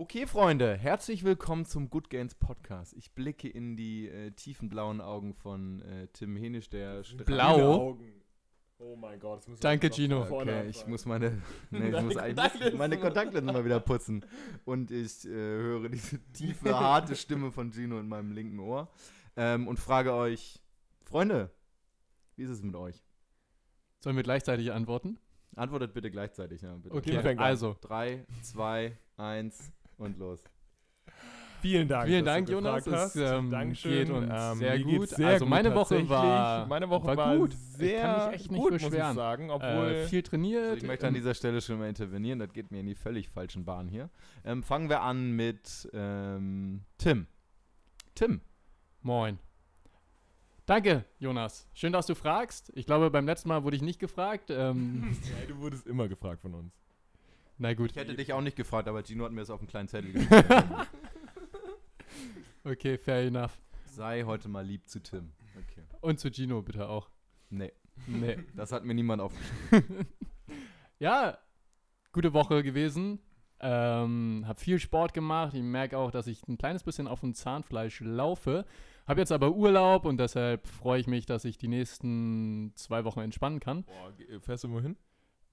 Okay, Freunde, herzlich willkommen zum Good Gains Podcast. Ich blicke in die äh, tiefen blauen Augen von äh, Tim Henisch, der Blau? Augen. Oh mein Gott, das müssen Danke, Gino. Okay, ich muss meine, nee, ich muss eigentlich Kontaktlinsen. meine Kontaktlinsen mal wieder putzen. Und ich äh, höre diese tiefe, harte Stimme von Gino in meinem linken Ohr ähm, und frage euch, Freunde, wie ist es mit euch? Sollen wir gleichzeitig antworten? Antwortet bitte gleichzeitig, ja, bitte. Okay, an. also. Drei, zwei, eins und los. Vielen Dank. Vielen dass Dank, du Jonas. gefragt Es hast. ähm, Dankeschön. geht uns Ähm, sehr gut. sehr also gut meine Woche tatsächlich. war, meine Woche war war, gut. sehr ich kann mich echt nicht gut, beschweren. muss ich sagen, obwohl äh, viel trainiert. Also ich möchte an dieser Stelle schon mal intervenieren, das geht mir in die völlig falschen Bahnen hier. Ähm, fangen wir an mit ähm, Tim. Tim, Moin. Danke, Jonas. Schön, dass du fragst. Ich glaube, beim letzten Mal wurde ich nicht gefragt. Ähm, ja, du wurdest immer gefragt von uns. Na gut. ich hätte dich auch nicht gefragt, aber Gino hat mir das auf einen kleinen Zettel geschrieben. Okay, fair enough. Sei heute mal lieb zu Tim. Okay. Und zu Gino bitte auch. Nee, Nee. das hat mir niemand aufgeschrieben. ja, gute Woche gewesen. Ähm, hab viel Sport gemacht. Ich merke auch, dass ich ein kleines bisschen auf dem Zahnfleisch laufe. Hab jetzt aber Urlaub und deshalb freue ich mich, dass ich die nächsten zwei Wochen entspannen kann. Boah, fährst du wohin?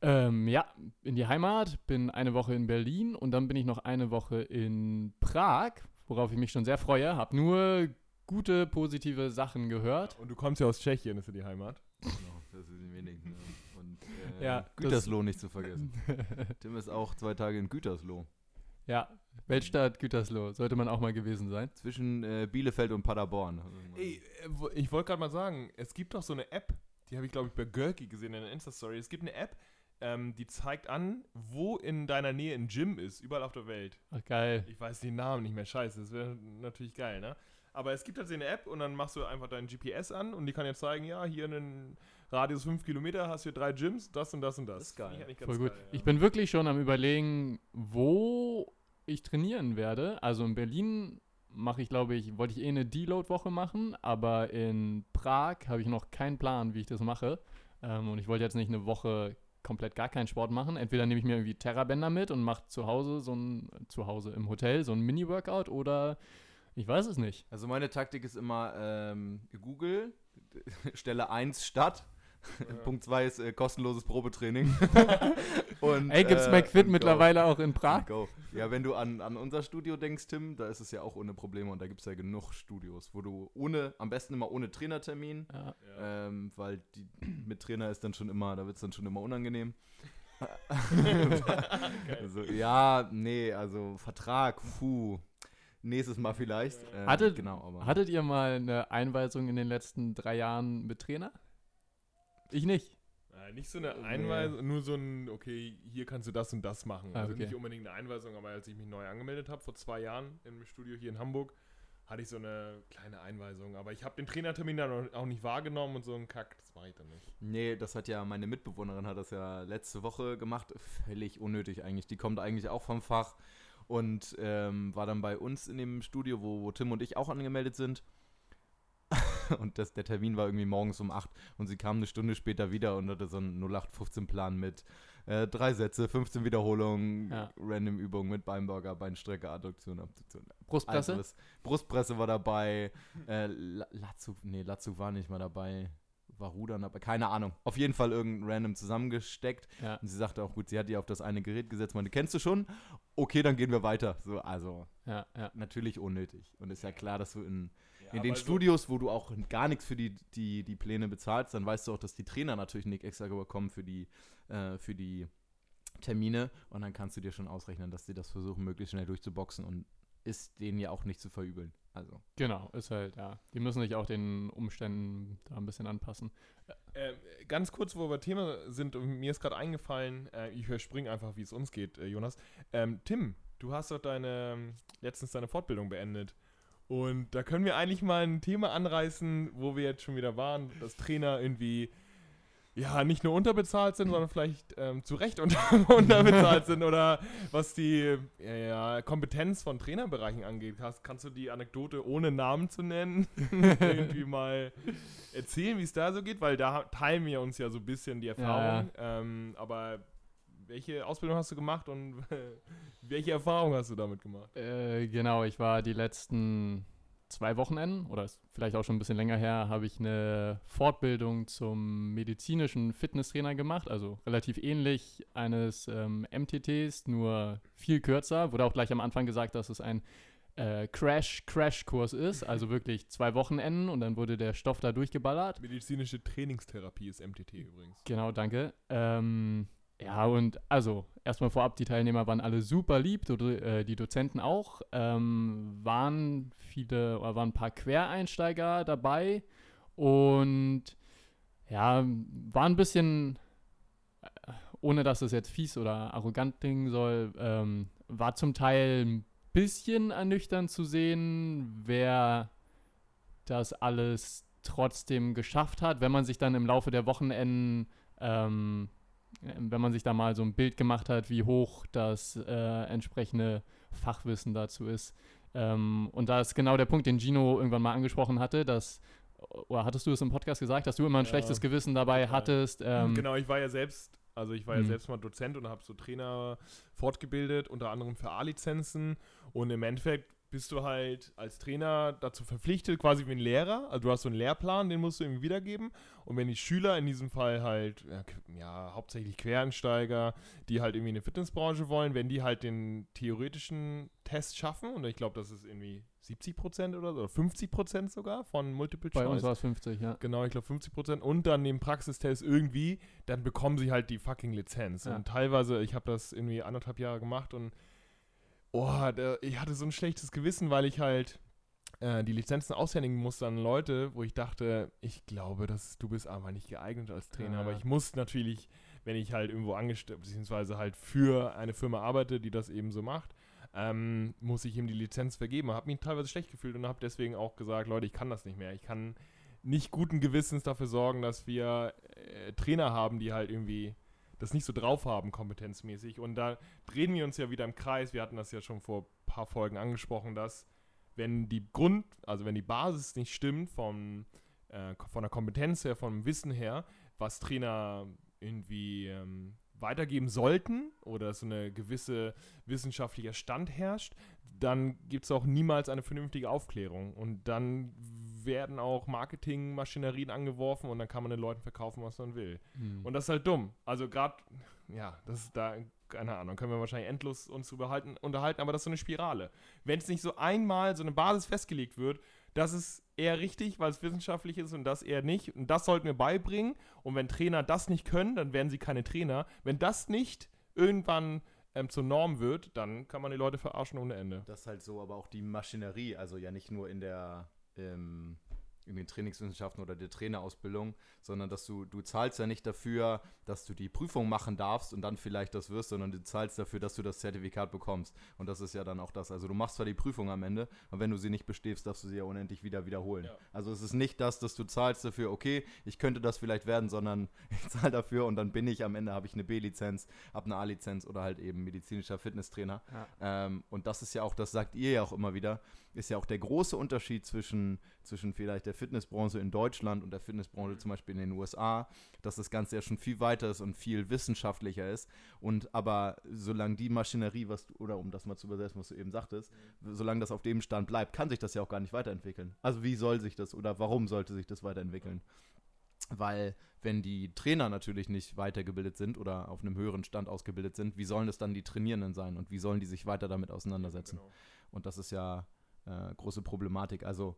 Ähm, ja, in die Heimat, bin eine Woche in Berlin und dann bin ich noch eine Woche in Prag, worauf ich mich schon sehr freue. Hab nur gute, positive Sachen gehört. Und du kommst ja aus Tschechien, ist ja die Heimat. Genau, das ist die wenigen. Ne? Und äh, Ja, Gütersloh nicht zu vergessen. Tim ist auch zwei Tage in Gütersloh. ja, Weltstadt Gütersloh, sollte man auch mal gewesen sein. Zwischen äh, Bielefeld und Paderborn. Also Ey, äh, ich wollte gerade mal sagen, es gibt doch so eine App, die habe ich glaube ich bei Görki gesehen in der Insta-Story. Es gibt eine App, ähm, die zeigt an, wo in deiner Nähe ein Gym ist, überall auf der Welt. Ach, geil. Ich weiß den Namen nicht mehr, scheiße, das wäre natürlich geil, ne? Aber es gibt halt so eine App und dann machst du einfach dein GPS an und die kann dir zeigen, ja, hier in einem Radius 5 Kilometer hast du hier drei Gyms, das und das und das. Das ist geil. Ich Voll gut. geil, Ich ja. bin wirklich schon am überlegen, wo ich trainieren werde. Also in Berlin mache ich, glaube ich, wollte ich eh eine Deload-Woche machen, aber in Prag habe ich noch keinen Plan, wie ich das mache. Ähm, und ich wollte jetzt nicht eine Woche komplett gar keinen Sport machen. Entweder nehme ich mir irgendwie Terrabänder mit und mache zu Hause so ein, zu Hause im Hotel so ein Mini-Workout oder ich weiß es nicht. Also meine Taktik ist immer ähm, Google, Stelle 1 Punkt 2 ist äh, kostenloses Probetraining. und, Ey, gibt's äh, McFit und go. mittlerweile auch in Prag? Go. Ja, wenn du an, an unser Studio denkst, Tim, da ist es ja auch ohne Probleme und da gibt es ja genug Studios, wo du ohne, am besten immer ohne Trainertermin, Ja. Ja. ähm, weil die, mit Trainer ist dann schon immer, da wird es dann schon immer unangenehm. also, ja, nee, also Vertrag, puh, nächstes Mal vielleicht. Ähm, Hattet- genau, aber Hattet ihr mal eine Einweisung in den letzten drei Jahren mit Trainer? Ich nicht. Äh, nicht so eine Nee. Einweisung, nur so ein, okay, hier kannst du das und das machen. Ah, also okay. nicht unbedingt eine Einweisung, aber als ich mich neu angemeldet habe, vor zwei Jahren im Studio hier in Hamburg, hatte ich so eine kleine Einweisung. Aber ich habe den Trainertermin dann auch nicht wahrgenommen und so ein Kack, das war ich dann nicht. Nee, das hat ja meine Mitbewohnerin hat das ja letzte Woche gemacht. Völlig unnötig eigentlich. Die kommt eigentlich auch vom Fach und ähm, war dann bei uns in dem Studio, wo, wo Tim und ich auch angemeldet sind. Und das, der Termin war irgendwie morgens um 8 und sie kam eine Stunde später wieder und hatte so einen 0815-Plan mit äh, drei Sätze, 15 Wiederholungen, Ja. random Übungen mit Beinburger, Beinstrecke, Adduktion, Abduktion. Brustpresse? Was- Brustpresse war dabei. Äh, La- Latzug, nee, Latzug war nicht mal dabei. War Rudern dabei. Keine Ahnung. Auf jeden Fall irgendein random zusammengesteckt. Ja. Und sie sagte auch, gut, sie hat die auf das eine Gerät gesetzt. Meine, kennst du schon? Okay, dann gehen wir weiter. So, also, Ja, ja. natürlich unnötig. Und ist ja klar, dass du in, Ja, in den Studios, wo du auch gar nichts für die, die, die Pläne bezahlst, dann weißt du auch, dass die Trainer natürlich nicht extra bekommen für die, äh, für die Termine. Und dann kannst du dir schon ausrechnen, dass sie das versuchen, möglichst schnell durchzuboxen und ist denen ja auch nicht zu verübeln. Also. Genau, ist halt, ja. Die müssen sich auch den Umständen da ein bisschen anpassen. Ähm, ganz kurz, wo wir Thema sind, und mir ist gerade eingefallen, äh, ich überspringe einfach, wie es uns geht, äh, Jonas. Ähm, Tim, du hast doch deine, letztens deine Fortbildung beendet. Und da können wir eigentlich mal ein Thema anreißen, wo wir jetzt schon wieder waren, dass Trainer irgendwie ja nicht nur unterbezahlt sind, sondern vielleicht ähm, zu Recht unter, unterbezahlt sind oder was die ja, ja, Kompetenz von Trainerbereichen angeht. Hast, kannst du die Anekdote ohne Namen zu nennen irgendwie mal erzählen, wie es da so geht? Weil da teilen wir uns ja so ein bisschen die Erfahrung. Ähm, aber welche Ausbildung hast du gemacht und welche Erfahrung hast du damit gemacht? Äh, genau, ich war die letzten zwei Wochenenden oder ist vielleicht auch schon ein bisschen länger her, habe ich eine Fortbildung zum medizinischen Fitnesstrainer gemacht, also relativ ähnlich eines ähm, MTTs, nur viel kürzer. Wurde auch gleich am Anfang gesagt, dass es ein äh, Crash-Crash-Kurs ist, also wirklich zwei Wochenenden und dann wurde der Stoff da durchgeballert. Medizinische Trainingstherapie ist MTT übrigens. Genau, danke. Ähm, ja, und also erstmal vorab, die Teilnehmer waren alle super lieb, äh, die Dozenten auch. Ähm, waren viele, oder waren ein paar Quereinsteiger dabei und ja, war ein bisschen, äh, ohne dass es jetzt fies oder arrogant klingen soll, ähm, war zum Teil ein bisschen ernüchternd zu sehen, wer das alles trotzdem geschafft hat, wenn man sich dann im Laufe der Wochenenden ähm, wenn man sich da mal so ein Bild gemacht hat, wie hoch das äh, entsprechende Fachwissen dazu ist. Ähm, und da ist genau der Punkt, den Gino irgendwann mal angesprochen hatte, dass, oder hattest du es im Podcast gesagt, dass du immer ein Ja, schlechtes Gewissen dabei hattest? Ähm, genau, ich war ja selbst, also ich war ja Mhm. selbst mal Dozent und habe so Trainer fortgebildet, unter anderem für A-Lizenzen. Und im Endeffekt bist du halt als Trainer dazu verpflichtet, quasi wie ein Lehrer. Also du hast so einen Lehrplan, den musst du irgendwie wiedergeben. Und wenn die Schüler in diesem Fall halt, ja, hauptsächlich Quereinsteiger, die halt irgendwie in die Fitnessbranche wollen, wenn die halt den theoretischen Test schaffen, und ich glaube, das ist irgendwie 70 Prozent oder so, oder 50 Prozent sogar von Multiple bei uns Choice. war es 50, ja. Genau, ich glaube 50 Prozent. Und dann den Praxistest irgendwie, dann bekommen sie halt die fucking Lizenz. Ja. Und teilweise, ich habe das irgendwie anderthalb Jahre gemacht und oh, der, ich hatte so ein schlechtes Gewissen, weil ich halt äh, die Lizenzen aushändigen musste an Leute, wo ich dachte, ich glaube, dass du bist aber nicht geeignet als Trainer. Ja. Aber ich muss natürlich, wenn ich halt irgendwo angestellt, beziehungsweise halt für eine Firma arbeite, die das eben so macht, ähm, muss ich ihm die Lizenz vergeben. Habe mich teilweise schlecht gefühlt und habe deswegen auch gesagt, Leute, ich kann das nicht mehr. Ich kann nicht guten Gewissens dafür sorgen, dass wir äh, Trainer haben, die halt irgendwie das nicht so drauf haben, kompetenzmäßig. Und da drehen wir uns ja wieder im Kreis. Wir hatten das ja schon vor ein paar Folgen angesprochen, dass wenn die Grund, also wenn die Basis nicht stimmt vom, äh, von der Kompetenz her, vom Wissen her, was Trainer irgendwie ähm, weitergeben sollten oder so eine gewisse wissenschaftlicher Stand herrscht, dann gibt es auch niemals eine vernünftige Aufklärung. Und dann werden auch Marketingmaschinerien angeworfen und dann kann man den Leuten verkaufen, was man will. Mhm. Und das ist halt dumm. Also gerade, ja, das ist da, keine Ahnung, können wir wahrscheinlich endlos uns überhalten, unterhalten, aber das ist so eine Spirale. Wenn es nicht so einmal so eine Basis festgelegt wird, das ist eher richtig, weil es wissenschaftlich ist und das eher nicht. Und das sollten wir beibringen. Und wenn Trainer das nicht können, dann werden sie keine Trainer. Wenn das nicht irgendwann ähm, zur Norm wird, dann kann man die Leute verarschen ohne Ende. Das ist halt so, aber auch die Maschinerie, also ja nicht nur in der ähm, in den Trainingswissenschaften oder der Trainerausbildung, sondern dass du, du zahlst ja nicht dafür, dass du die Prüfung machen darfst und dann vielleicht das wirst, sondern du zahlst dafür, dass du das Zertifikat bekommst. Und das ist ja dann auch das. Also du machst zwar die Prüfung am Ende, aber wenn du sie nicht bestehst, darfst du sie ja unendlich wieder wiederholen. Ja. Also es ist nicht das, dass du zahlst dafür, okay, ich könnte das vielleicht werden, sondern ich zahle dafür und dann bin ich am Ende, habe ich eine B-Lizenz, habe eine A-Lizenz oder halt eben medizinischer Fitnesstrainer. Ja. Ähm, und das ist ja auch, das sagt ihr ja auch immer wieder, ist ja auch der große Unterschied zwischen, zwischen vielleicht der Fitnessbranche in Deutschland und der Fitnessbranche zum Beispiel in den USA, dass das Ganze ja schon viel weiter ist und viel wissenschaftlicher ist. Und aber solange die Maschinerie, was du, oder um das mal zu übersetzen, was du eben sagtest, solange das auf dem Stand bleibt, kann sich das ja auch gar nicht weiterentwickeln. Also wie soll sich das oder warum sollte sich das weiterentwickeln? Weil, wenn die Trainer natürlich nicht weitergebildet sind oder auf einem höheren Stand ausgebildet sind, wie sollen es dann die Trainierenden sein und wie sollen die sich weiter damit auseinandersetzen? Genau. Und das ist ja äh, große Problematik. Also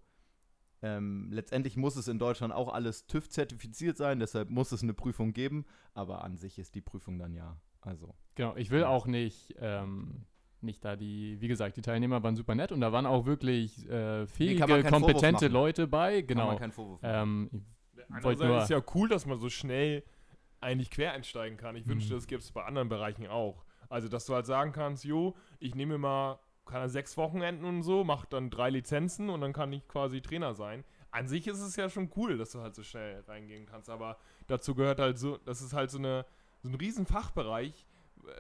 ähm, letztendlich muss es in Deutschland auch alles TÜV-zertifiziert sein, deshalb muss es eine Prüfung geben, aber an sich ist die Prüfung dann ja. Also. Genau, ich will auch nicht, ähm, nicht da die, wie gesagt, die Teilnehmer waren super nett und da waren auch wirklich äh, fähige, kann Vorwurf kompetente. Leute bei. Kann Genau. man keinen Vorwurf machen. Ähm, Andererseits ist ja cool, dass man so schnell eigentlich quer einsteigen kann. Ich Mhm. wünschte, das gibt es bei anderen Bereichen auch. Also, dass du halt sagen kannst, jo, ich nehme mal keine sechs Wochenenden und so, mach dann drei Lizenzen und dann kann ich quasi Trainer sein. An sich ist es ja schon cool, dass du halt so schnell reingehen kannst, aber dazu gehört halt so, das ist halt so, eine, so ein riesen Fachbereich.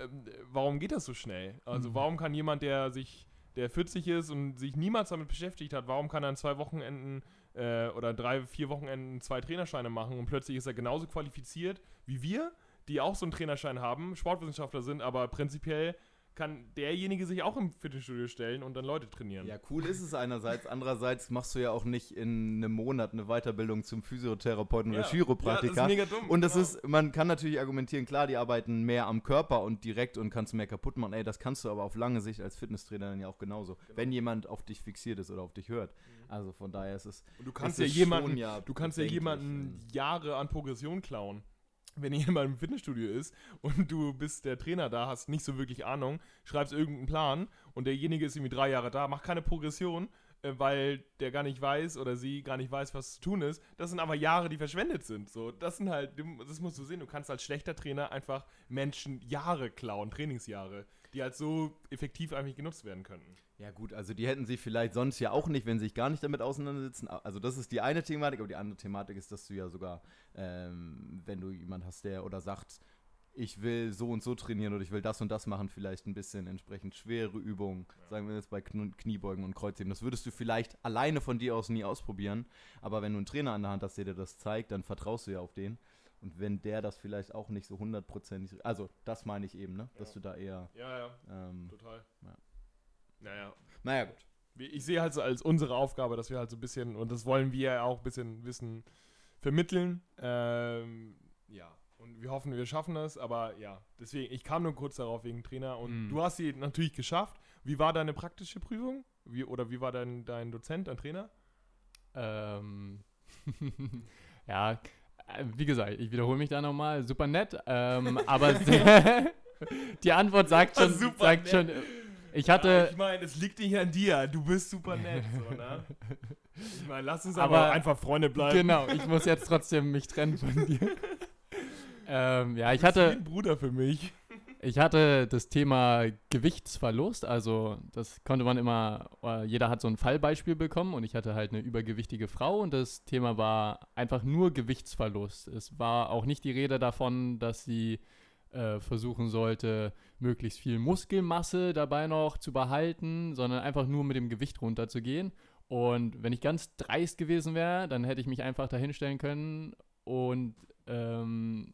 Ähm, warum geht das so schnell? Also Mhm. warum kann jemand, der sich, der 40 ist und sich niemals damit beschäftigt hat, warum kann er in zwei Wochenenden äh, oder drei, vier Wochenenden zwei Trainerscheine machen und plötzlich ist er genauso qualifiziert wie wir, die auch so einen Trainerschein haben, Sportwissenschaftler sind, aber prinzipiell kann derjenige sich auch im Fitnessstudio stellen und dann Leute trainieren. Ja, cool ist es einerseits. Andererseits machst du ja auch nicht in einem Monat eine Weiterbildung zum Physiotherapeuten oder Ja, Chiropraktiker. das ist mega dumm. Und das genau. ist, man kann natürlich argumentieren, klar, die arbeiten mehr am Körper und direkt und kannst mehr kaputt machen. Ey, das kannst du aber auf lange Sicht als Fitnesstrainer dann ja auch genauso. Genau. Wenn jemand auf dich fixiert ist oder auf dich hört. Mhm. Also von daher ist es. Und du kannst ja jemanden, ja du kannst ja jemanden. Jahre an Progression klauen. Wenn jemand im Fitnessstudio ist und du bist der Trainer da, hast nicht so wirklich Ahnung, schreibst irgendeinen Plan und derjenige ist irgendwie drei Jahre da, macht keine Progression, äh, weil der gar nicht weiß oder sie gar nicht weiß, was zu tun ist. Das sind aber Jahre, die verschwendet sind. So, das sind halt, das musst du sehen. Du kannst als schlechter Trainer einfach Menschen Jahre klauen, Trainingsjahre, die halt so effektiv eigentlich genutzt werden könnten. Ja gut, also die hätten sie vielleicht sonst ja auch nicht, wenn sie sich gar nicht damit auseinandersetzen. Also das ist die eine Thematik, aber die andere Thematik ist, dass du ja sogar, ähm, wenn du jemand hast, der oder sagt, ich will so und so trainieren oder ich will das und das machen, vielleicht ein bisschen entsprechend schwere Übungen, sagen wir jetzt bei Kn Kniebeugen und Kreuzheben. Das würdest du vielleicht alleine von dir aus nie ausprobieren, aber wenn du einen Trainer an der Hand hast, der dir das zeigt, dann vertraust du ja auf den. Und wenn der das vielleicht auch nicht so hundertprozentig, also das meine ich eben, ne? Dass Ja. du da eher, Ja, ja, ähm, total. Ja. Naja, naja gut. ich sehe halt so als unsere Aufgabe, dass wir halt so ein bisschen, und das wollen wir ja auch ein bisschen Wissen vermitteln. Ähm, ja, und wir hoffen, wir schaffen das, aber ja, deswegen, ich kam nur kurz darauf wegen Trainer und Mhm. du hast sie natürlich geschafft. Wie war deine praktische Prüfung? Wie, oder wie war dein, dein Dozent, dein Trainer? Ähm, ja, äh, wie gesagt, ich wiederhole mich da nochmal. Super nett, ähm, aber die Antwort sagt schon, Super sagt nett. schon. Ich Ja, hatte, ich meine, es liegt nicht an dir. Du bist super nett, so, ne? Ich meine, lass uns aber, Aber- einfach Freunde bleiben. genau, ich muss jetzt trotzdem mich trennen von dir. ähm, ja, ich hatte, ein Bruder für mich. ich hatte das Thema Gewichtsverlust, also das konnte man immer, äh, jeder hat so ein Fallbeispiel bekommen und ich hatte halt eine übergewichtige Frau und das Thema war einfach nur Gewichtsverlust. Es war auch nicht die Rede davon, dass sie äh, versuchen sollte, möglichst viel Muskelmasse dabei noch zu behalten, sondern einfach nur mit dem Gewicht runterzugehen. Und wenn ich ganz dreist gewesen wäre, dann hätte ich mich einfach dahinstellen können und ähm,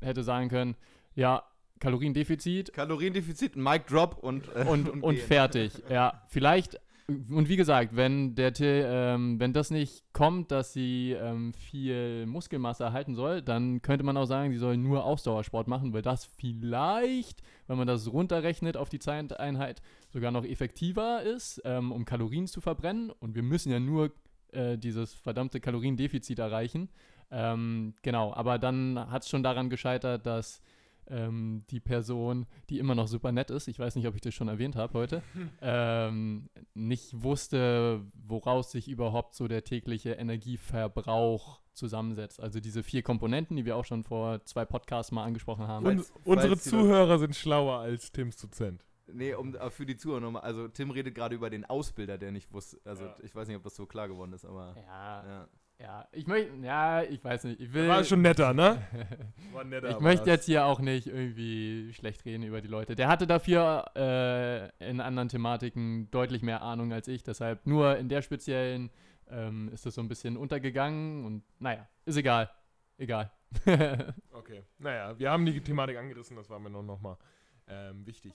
hätte sagen können, ja, Kaloriendefizit Kaloriendefizit, Mic Drop und äh, und, und, gehen. fertig. Ja, vielleicht, und wie gesagt, wenn, der, ähm, wenn das nicht kommt, dass sie ähm, viel Muskelmasse erhalten soll, dann könnte man auch sagen, sie soll nur Ausdauersport machen, weil das vielleicht, wenn man das runterrechnet auf die Zeiteinheit, sogar noch effektiver ist, ähm, um Kalorien zu verbrennen. Und wir müssen ja nur äh, dieses verdammte Kaloriendefizit erreichen. Ähm, genau, aber dann hat es schon daran gescheitert, dass ähm, die Person, die immer noch super nett ist, ich weiß nicht, ob ich das schon erwähnt habe heute, ähm, nicht wusste, woraus sich überhaupt so der tägliche Energieverbrauch zusammensetzt. Also diese vier Komponenten, die wir auch schon vor zwei Podcasts mal angesprochen haben. Und Falls- unsere falls Zuhörer sind schlauer als Tims Dozent. Nee, um äh, für die Zuhörer nochmal. Also Tim redet gerade über den Ausbilder, der nicht wusste. Also Ja. ich weiß nicht, ob das so klar geworden ist, aber. ja, Ja. Ja, ich möchte, ja, ich weiß nicht, ich will. War schon netter, ne? War netter. Ich möchte jetzt hier auch nicht irgendwie schlecht reden über die Leute. Der hatte dafür äh, in anderen Thematiken deutlich mehr Ahnung als ich. Deshalb nur in der speziellen ähm, ist das so ein bisschen untergegangen und naja, ist egal. Egal. Okay. Naja, wir haben die Thematik angerissen, das war mir noch, noch mal ähm, wichtig.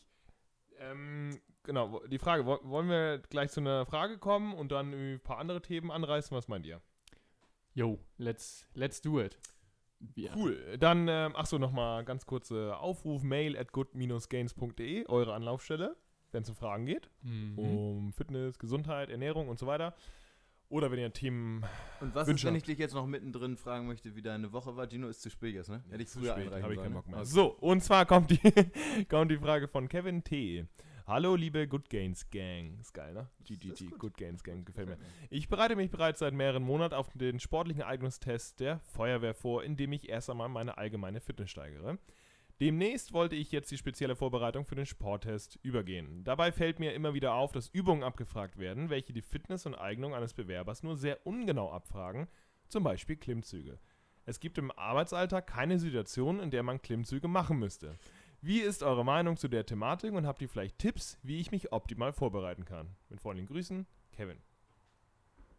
Ähm, genau, die Frage, wo- wollen wir gleich zu einer Frage kommen und dann ein paar andere Themen anreißen? Was meint ihr? Yo, let's, let's do it. Ja. Cool. Dann, ähm, achso, nochmal ganz kurze Aufruf, mail at good-gains.de, eure Anlaufstelle, wenn es um Fragen geht, Mhm. um Fitness, Gesundheit, Ernährung und so weiter. Oder wenn ihr Themen Und was Wünsche ist, wenn ich dich jetzt noch mittendrin fragen möchte, wie deine Woche war? Gino ist zu spät jetzt, ne? Hätte ich Zu früher spät, einreichen habe ich keinen sollen, Bock mehr. ne? So, und zwar kommt die, kommt die Frage von Kevin T. Hallo, liebe Good Gains Gang. Ist geil, ne? GGG, gut. Good Gains Gang, gefällt mir. Ich bereite mich bereits seit mehreren Monaten auf den sportlichen Eignungstest der Feuerwehr vor, indem ich erst einmal meine allgemeine Fitness steigere. Demnächst wollte ich jetzt die spezielle Vorbereitung für den Sporttest übergehen. Dabei fällt mir immer wieder auf, dass Übungen abgefragt werden, welche die Fitness und Eignung eines Bewerbers nur sehr ungenau abfragen, zum Beispiel Klimmzüge. Es gibt im Arbeitsalltag keine Situation, in der man Klimmzüge machen müsste. Wie ist eure Meinung zu der Thematik und habt ihr vielleicht Tipps, wie ich mich optimal vorbereiten kann? Mit freundlichen Grüßen, Kevin.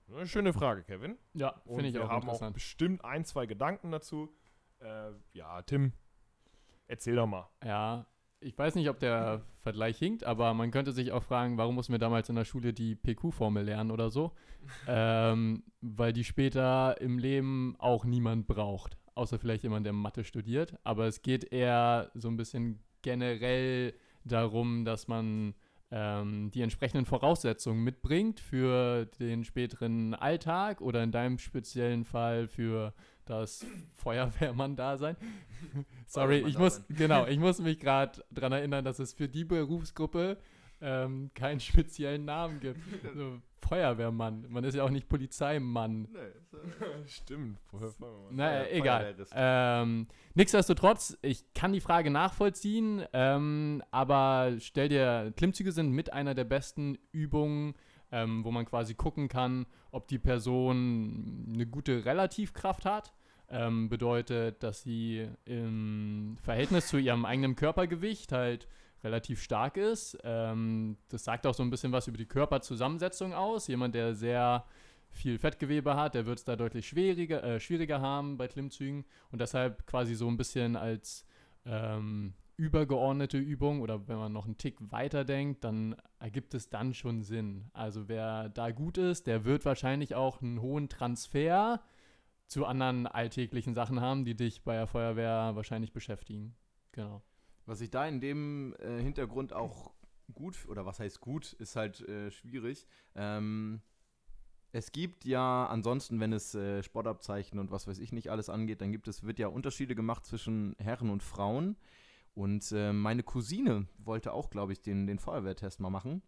Eine schöne Frage, Kevin. Ja, finde ich wir auch haben auch bestimmt ein, zwei Gedanken dazu. Äh, ja, Tim, Erzähl doch mal. Ja, ich weiß nicht, ob der Vergleich hinkt, aber man könnte sich auch fragen, warum mussten wir damals in der Schule die PQ-Formel lernen oder so? ähm, weil die später im Leben auch niemand braucht, außer vielleicht jemand, der Mathe studiert. Aber es geht eher so ein bisschen generell darum, dass man ähm, die entsprechenden Voraussetzungen mitbringt für den späteren Alltag oder in deinem speziellen Fall für das Feuerwehrmann-Dasein. Sorry, ich muss, genau, ich muss mich gerade daran erinnern, dass es für die Berufsgruppe ähm, keinen speziellen Namen gibt. So, Feuerwehrmann. Man ist ja auch nicht Polizeimann. Nee, Stimmt. Naja, äh, egal. Ähm, nichtsdestotrotz, ich kann die Frage nachvollziehen, ähm, aber stell dir, Klimmzüge sind mit einer der besten Übungen, ähm, wo man quasi gucken kann, ob die Person eine gute Relativkraft hat. Ähm, bedeutet, dass sie im Verhältnis zu ihrem eigenen Körpergewicht halt relativ stark ist. Ähm, das sagt auch so ein bisschen was über die Körperzusammensetzung aus. Jemand, der sehr viel Fettgewebe hat, der wird es da deutlich schwieriger, äh, schwieriger haben bei Klimmzügen und deshalb quasi so ein bisschen als ähm, übergeordnete Übung oder wenn man noch einen Tick weiter denkt, dann ergibt es dann schon Sinn. Also wer da gut ist, der wird wahrscheinlich auch einen hohen Transfer zu anderen alltäglichen Sachen haben, die dich bei der Feuerwehr wahrscheinlich beschäftigen. Genau. Was ich da in dem äh, Hintergrund auch gut, oder was heißt gut, ist halt äh, schwierig. Ähm, es gibt ja ansonsten, wenn es äh, Sportabzeichen und was weiß ich nicht alles angeht, dann gibt es, wird ja Unterschiede gemacht zwischen Herren und Frauen. Und äh, meine Cousine wollte auch, glaube ich, den, den Feuerwehrtest mal machen.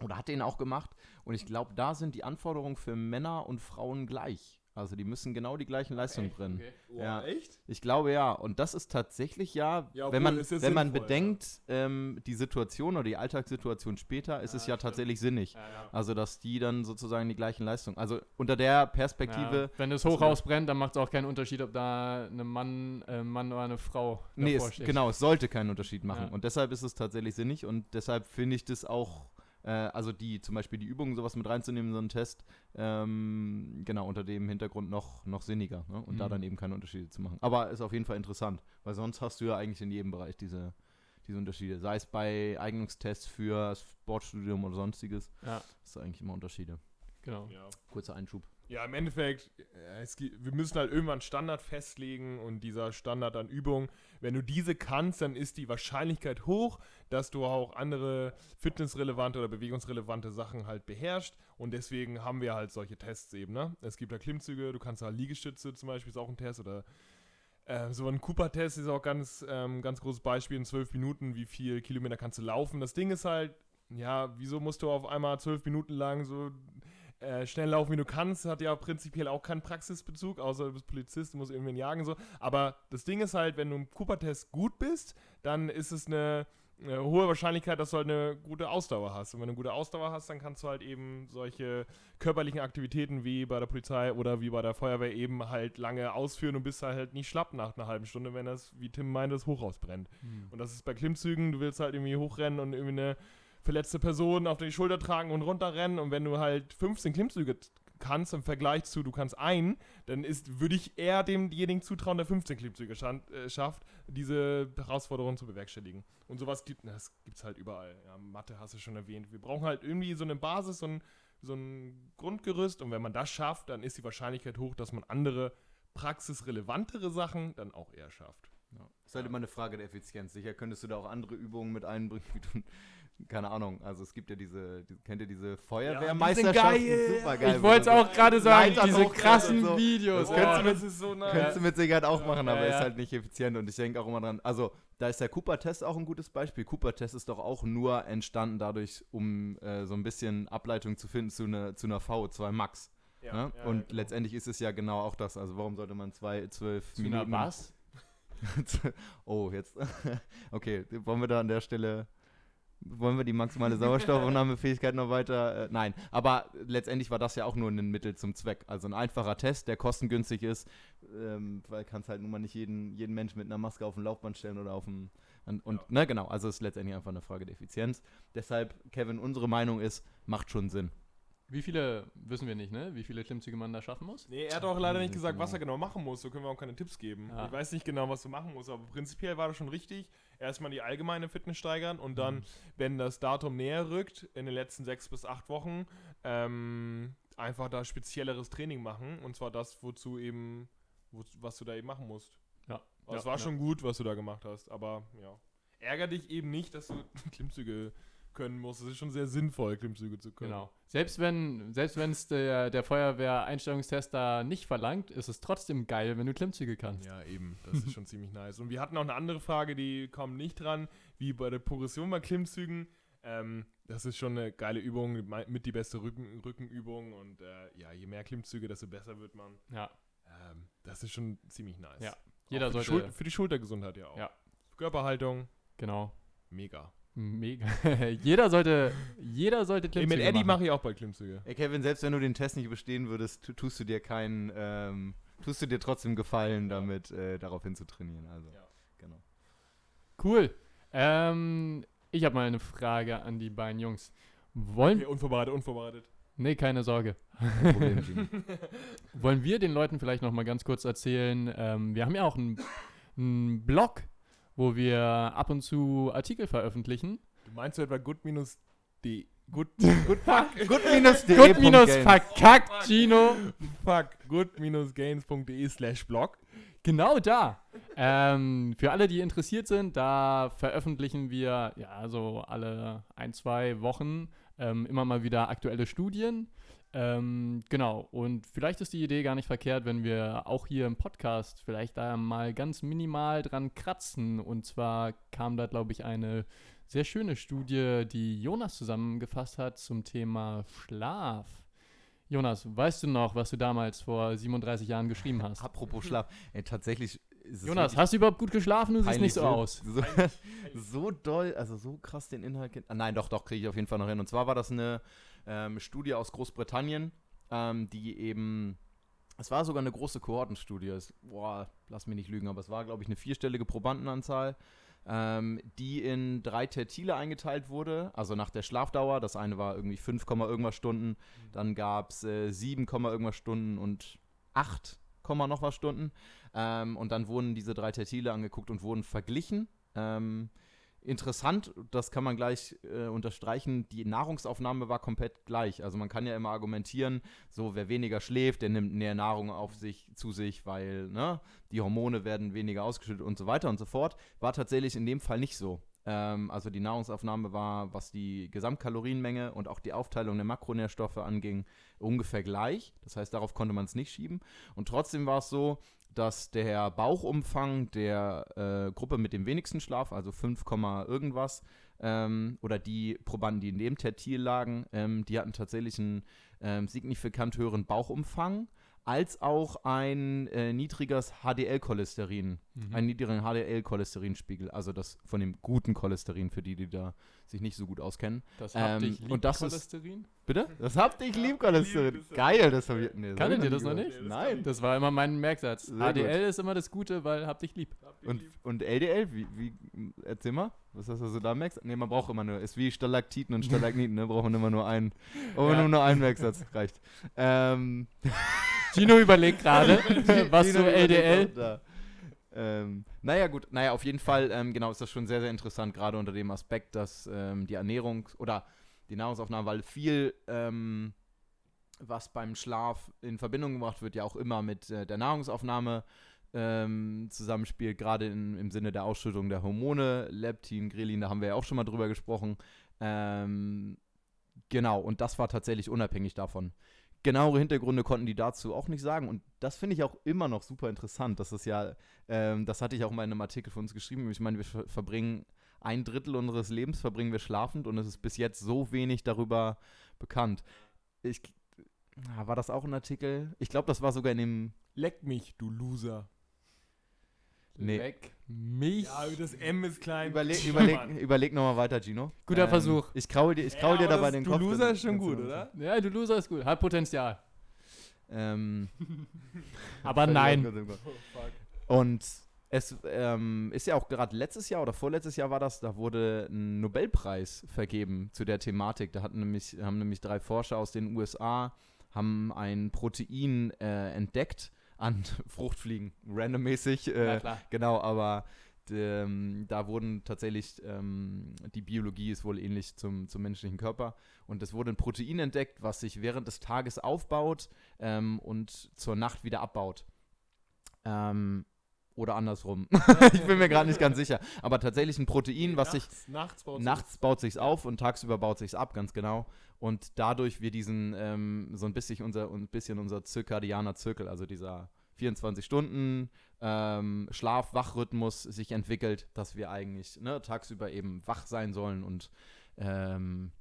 Oder hat den auch gemacht. Und ich glaube, da sind die Anforderungen für Männer und Frauen gleich. Also die müssen genau die gleichen Leistungen bringen. Okay. Wow, ja, echt? Ich glaube ja. Und das ist tatsächlich ja, ja wenn man, wenn sinnvoll, man bedenkt, ja. ähm, die Situation oder die Alltagssituation später, ist es ja stimmt. tatsächlich sinnig. Also dass die dann sozusagen die gleichen Leistungen. Also unter der Perspektive. Wenn das Hochhaus brennt, dann macht es auch keinen Unterschied, ob da ein Mann, äh, Mann oder eine Frau nee, es, genau, es sollte keinen Unterschied machen. Und deshalb ist es tatsächlich sinnig und deshalb finde ich das auch äh, also die zum Beispiel die Übungen, sowas mit reinzunehmen, so einen Test, ähm, genau, unter dem Hintergrund noch, noch sinniger ne? und mhm. da dann eben keine Unterschiede zu machen. Aber ist auf jeden Fall interessant, weil sonst hast du ja eigentlich in jedem Bereich diese, diese Unterschiede. Sei es bei Eignungstests für Sportstudium oder sonstiges, ja. ist eigentlich immer Unterschiede. Genau. Ja. Kurzer Einschub. Ja, im Endeffekt, gibt, wir müssen halt irgendwann einen Standard festlegen und dieser Standard an Übungen, wenn du diese kannst, dann ist die Wahrscheinlichkeit hoch, dass du auch andere fitnessrelevante oder bewegungsrelevante Sachen halt beherrschst und deswegen haben wir halt solche Tests eben, ne? Es gibt da Klimmzüge, du kannst da Liegestütze zum Beispiel, ist auch ein Test oder äh, so ein Cooper-Test ist auch ganz, ähm, ganz großes Beispiel in zwölf Minuten, wie viel Kilometer kannst du laufen. Das Ding ist halt, ja, wieso musst du auf einmal zwölf Minuten lang so äh, schnell laufen, wie du kannst, hat ja prinzipiell auch keinen Praxisbezug, außer du bist Polizist, du musst irgendwen jagen so. Aber das Ding ist halt, wenn du im Cooper-Test gut bist, dann ist es eine, eine, hohe Wahrscheinlichkeit, dass du halt eine gute Ausdauer hast. Und wenn du eine gute Ausdauer hast, dann kannst du halt eben solche körperlichen Aktivitäten wie bei der Polizei oder wie bei der Feuerwehr eben halt lange ausführen und bist halt nicht schlapp nach einer halben Stunde, wenn das, wie Tim meinte, das Hochhaus brennt. Mhm. Und das ist bei Klimmzügen, du willst halt irgendwie hochrennen und irgendwie eine verletzte Person auf die Schulter tragen und runterrennen. Und wenn du halt 15 Klimmzüge kannst im Vergleich zu du kannst einen, dann ist würde ich eher demjenigen zutrauen, der 15 Klimmzüge äh, schafft, diese Herausforderung zu bewerkstelligen. Und sowas gibt es halt überall. Ja, Mathe hast du schon erwähnt. Wir brauchen halt irgendwie so eine Basis, so ein, so ein Grundgerüst und wenn man das schafft, dann ist die Wahrscheinlichkeit hoch, dass man andere praxisrelevantere Sachen dann auch eher schafft. Ja. Das ist halt immer eine Frage der Effizienz. Sicher könntest du da auch andere Übungen mit einbringen, wie du keine Ahnung, also es gibt ja diese, die, kennt ihr diese Feuerwehrmeisterschaften? Ja, Super geil. Ich wollte es auch gerade sagen, diese krassen so. Videos. Das, oh, könntest, du mit, so könntest du mit Sicherheit auch machen, ja, aber ja. ist halt nicht effizient und ich denke auch immer dran, also da ist der Cooper-Test auch ein gutes Beispiel. Cooper-Test ist doch auch nur entstanden dadurch, um äh, so ein bisschen Ableitung zu finden zu, ne, zu einer V2 Max. Ne? und genau. letztendlich ist es ja genau auch das. Also warum sollte man zwei, zwölf zu Minuten... Was? oh, jetzt... okay, wollen wir da an der Stelle wollen wir die maximale Sauerstoffaufnahmefähigkeit noch weiter? Äh, nein, aber letztendlich war das ja auch nur ein Mittel zum Zweck. Also ein einfacher Test, der kostengünstig ist, ähm, weil kannst halt nun mal nicht jeden, jeden Mensch mit einer Maske auf ein Laufband stellen oder auf dem. Und, und ja. ne, genau, also ist letztendlich einfach eine Frage der Effizienz. Deshalb, Kevin, unsere Meinung ist, macht schon Sinn. Wie viele, wissen wir nicht, ne? Wie viele Klimmzüge man da schaffen muss? Nee, er hat auch leider nicht gesagt, Genau. was er genau machen muss. So können wir auch keine Tipps geben. Ja. Ich weiß nicht genau, was du machen musst, aber prinzipiell war das schon richtig. Erstmal die allgemeine Fitness steigern und dann, wenn das Datum näher rückt, in den letzten sechs bis acht Wochen, ähm, einfach da spezielleres Training machen. Und zwar das, wozu eben, wo, was du da eben machen musst. Ja. Es ja, war ja. schon gut, was du da gemacht hast, aber ja. Ärger dich eben nicht, dass du Klimmzüge können musst. Es ist schon sehr sinnvoll, Klimmzüge zu können. Genau. Selbst wenn selbst wenn es der, der Feuerwehr-Einstellungstest da nicht verlangt, ist es trotzdem geil, wenn du Klimmzüge kannst. Ja, eben. Das ist schon ziemlich nice. Und wir hatten auch eine andere Frage, die kommt nicht dran, wie bei der Progression bei Klimmzügen. Ähm, das ist schon eine geile Übung, mit die beste Rücken, Rückenübung. Und äh, ja, je mehr Klimmzüge, desto besser wird man. Ja. Ähm, das ist schon ziemlich nice. Ja. Jeder für, die sollte. Schul für die Schultergesundheit ja auch. Ja. Körperhaltung, Genau. mega. Mega. jeder sollte jeder sollte Klimmzüge mit Eddie mache ich auch bald Klimmzüge. Ey, Kevin, selbst wenn du den Test nicht bestehen würdest, tu- tust du dir keinen, ähm, tust du dir trotzdem Gefallen, Ja. damit äh, daraufhin zu trainieren. Also, Ja. genau. Cool. Ähm, ich habe mal eine Frage an die beiden Jungs. Wollen Okay, unvorbereitet, unvorbereitet. Nee, keine Sorge. Problem. Wollen wir den Leuten vielleicht noch mal ganz kurz erzählen, ähm, wir haben ja auch einen, einen Blog, wo wir ab und zu Artikel veröffentlichen. Du meinst so etwa gut minus D. Gut, Gut, gut minus de. Gut minus verkackt, Gino. fuck, good-gains.de slash blog. Genau da. Ähm, für alle, die interessiert sind, da veröffentlichen wir ja so alle ein, zwei Wochen ähm, immer mal wieder aktuelle Studien. Ähm, genau, und vielleicht ist die Idee gar nicht verkehrt, wenn wir auch hier im Podcast vielleicht da mal ganz minimal dran kratzen. Und zwar kam da, glaube ich, eine sehr schöne Studie, die Jonas zusammengefasst hat zum Thema Schlaf. Jonas, weißt du noch, was du damals vor 37 Jahren geschrieben hast? Apropos Schlaf. Ey, tatsächlich ist es Jonas, hast du überhaupt gut geschlafen? Du siehst nicht so, aus. So, so doll, also so krass den Inhalt. Ah, nein, doch, doch, kriege ich auf jeden Fall noch hin. Und zwar war das eine ähm, Studie aus Großbritannien, ähm, die eben. Es war sogar eine große Kohortenstudie. Es, boah, lass mich nicht lügen, aber es war, glaube ich, eine vierstellige Probandenanzahl, ähm, die in drei Tertile eingeteilt wurde. Also nach der Schlafdauer. Das eine war irgendwie 5, Komma irgendwas Stunden. Dann gab es äh, 7, Komma irgendwas Stunden und 8, Komma noch was Stunden. Ähm, und dann wurden diese drei Tertile angeguckt und wurden verglichen. Ähm, interessant, das kann man gleich äh, unterstreichen, die Nahrungsaufnahme war komplett gleich. Also man kann ja immer argumentieren, so wer weniger schläft, der nimmt mehr Nahrung auf sich, zu sich, weil ne, die Hormone werden weniger ausgeschüttet und so weiter und so fort. War tatsächlich in dem Fall nicht so. Ähm, also die Nahrungsaufnahme war, was die Gesamtkalorienmenge und auch die Aufteilung der Makronährstoffe anging, ungefähr gleich. Das heißt, darauf konnte man es nicht schieben. Und trotzdem war es so, dass der Bauchumfang der äh, Gruppe mit dem wenigsten Schlaf, also 5, Komma irgendwas, ähm, oder die Probanden, die in dem Tertil lagen, ähm, die hatten tatsächlich einen ähm, signifikant höheren Bauchumfang, als auch ein äh, niedriges HDL-Cholesterin, Mhm. einen niedrigen HDL-Cholesterinspiegel, also das von dem guten Cholesterin, für die, die da sich nicht so gut auskennen. Das Ähm, habt dich lieb, und das ist- Cholesterin? Bitte? Das habt ich lieb, Cholesterin. lieb ist. Geil, das hab ich. Nee, hab Kanntet ich ihr das noch nicht? Nee, das Nein. Das war immer mein Merksatz. Sehr HDL ist immer das Gute, weil hab dich lieb. Und, und LDL, wie, wie, erzähl mal, was hast du so da merkst? Ne, man braucht immer nur, ist wie Stalaktiten und Stalagniten, ne, braucht man immer nur einen, oh, Ja. nur, nur einen Merksatz, reicht. Ähm, Gino überlegt gerade, was Dino so LDL. Ähm, naja, gut, naja, auf jeden Fall, ähm, genau, ist das schon sehr, sehr interessant, gerade unter dem Aspekt, dass ähm, die Ernährung oder die Nahrungsaufnahme, weil viel, ähm, was beim Schlaf in Verbindung gebracht wird, ja auch immer mit äh, der Nahrungsaufnahme ähm, zusammenspielt, gerade im Sinne der Ausschüttung der Hormone, Leptin, Grelin, da haben wir ja auch schon mal drüber gesprochen. Ähm, genau, und das war tatsächlich unabhängig davon. Genauere Hintergründe konnten die dazu auch nicht sagen. Und das finde ich auch immer noch super interessant. Das ist ja, ähm, das hatte ich auch mal in einem Artikel von uns geschrieben. Ich meine, wir ver verbringen ein Drittel unseres Lebens verbringen wir schlafend und es ist bis jetzt so wenig darüber bekannt. Ich, ah, war das auch ein Artikel? Ich glaube, das war sogar in dem. Leck mich, du Loser. Nee. Leck mich. Ja, das M ist klein. Überleg, überleg, überleg nochmal weiter, Gino. Ähm, Guter Versuch. Ich kraul dir, ich Ja, kraul dir aber dabei den Du Kopf. Loser dann ist schon du gut, oder? Ja, du Loser ist gut. Hat Potenzial. Ähm, Aber nein. Oh, fuck. Und Es ähm, ist ja auch gerade letztes Jahr oder vorletztes Jahr war das, da wurde ein Nobelpreis vergeben zu der Thematik. Da hatten nämlich, haben nämlich drei Forscher aus den USA haben ein Protein äh, entdeckt an Fruchtfliegen, randommäßig. Äh, Ja, klar. Genau, aber ähm, da wurden tatsächlich, ähm, die Biologie ist wohl ähnlich zum, zum menschlichen Körper und es wurde ein Protein entdeckt, was sich während des Tages aufbaut ähm, und zur Nacht wieder abbaut. Ähm, oder andersrum. ich bin mir gerade nicht ganz sicher. Aber tatsächlich ein Protein, was sich nachts, nachts baut Nachts baut sich's auf und tagsüber baut sich's ab, ganz genau. Und dadurch wir diesen, ähm, so ein bisschen unser, ein bisschen unser zirkadianer Zirkel, also dieser 24 Stunden ähm, Schlaf-Wach-Rhythmus sich entwickelt, dass wir eigentlich ne, tagsüber eben wach sein sollen und ähm,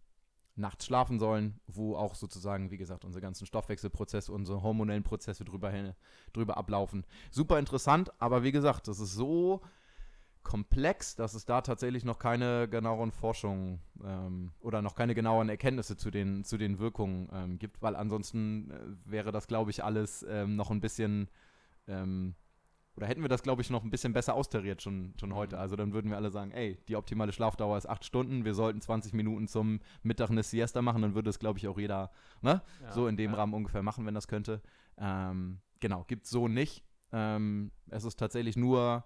nachts schlafen sollen, wo auch sozusagen, wie gesagt, unsere ganzen Stoffwechselprozesse, unsere hormonellen Prozesse drüber, drüber ablaufen. Super interessant, aber wie gesagt, das ist so komplex, dass es da tatsächlich noch keine genaueren Forschungen ähm, oder noch keine genaueren Erkenntnisse zu den, zu den Wirkungen ähm, gibt, weil ansonsten äh, wäre das, glaube ich, alles ähm, noch ein bisschen ähm, oder hätten wir das, glaube ich, noch ein bisschen besser austariert schon, schon heute. Also dann würden wir alle sagen, ey, die optimale Schlafdauer ist acht Stunden, wir sollten 20 Minuten zum Mittag eine Siesta machen, dann würde es, glaube ich, auch jeder ne, Ja, so in dem ja. Rahmen ungefähr machen, wenn das könnte. Ähm, genau, gibt so nicht. Ähm, es ist tatsächlich nur,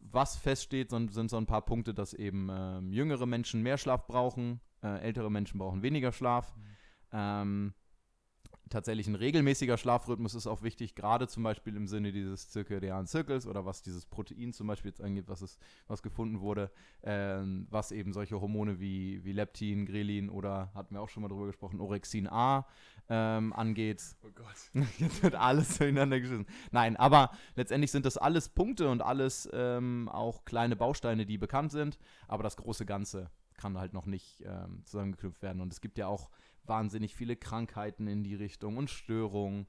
was feststeht, sind, sind so ein paar Punkte, dass eben ähm, jüngere Menschen mehr Schlaf brauchen, äh, ältere Menschen brauchen weniger Schlaf. Ähm, tatsächlich ein regelmäßiger Schlafrhythmus ist auch wichtig, gerade zum Beispiel im Sinne dieses zirkadianen Zirkels oder was dieses Protein zum Beispiel jetzt angeht, was, es, was gefunden wurde, ähm, was eben solche Hormone wie, wie Leptin, Grelin oder, hatten wir auch schon mal drüber gesprochen, Orexin A ähm, angeht. Oh Gott. Jetzt wird alles zueinander geschissen. Nein, aber letztendlich sind das alles Punkte und alles ähm, auch kleine Bausteine, die bekannt sind, aber das große Ganze kann halt noch nicht ähm, zusammengeknüpft werden. Und es gibt ja auch wahnsinnig viele Krankheiten in die Richtung und Störungen.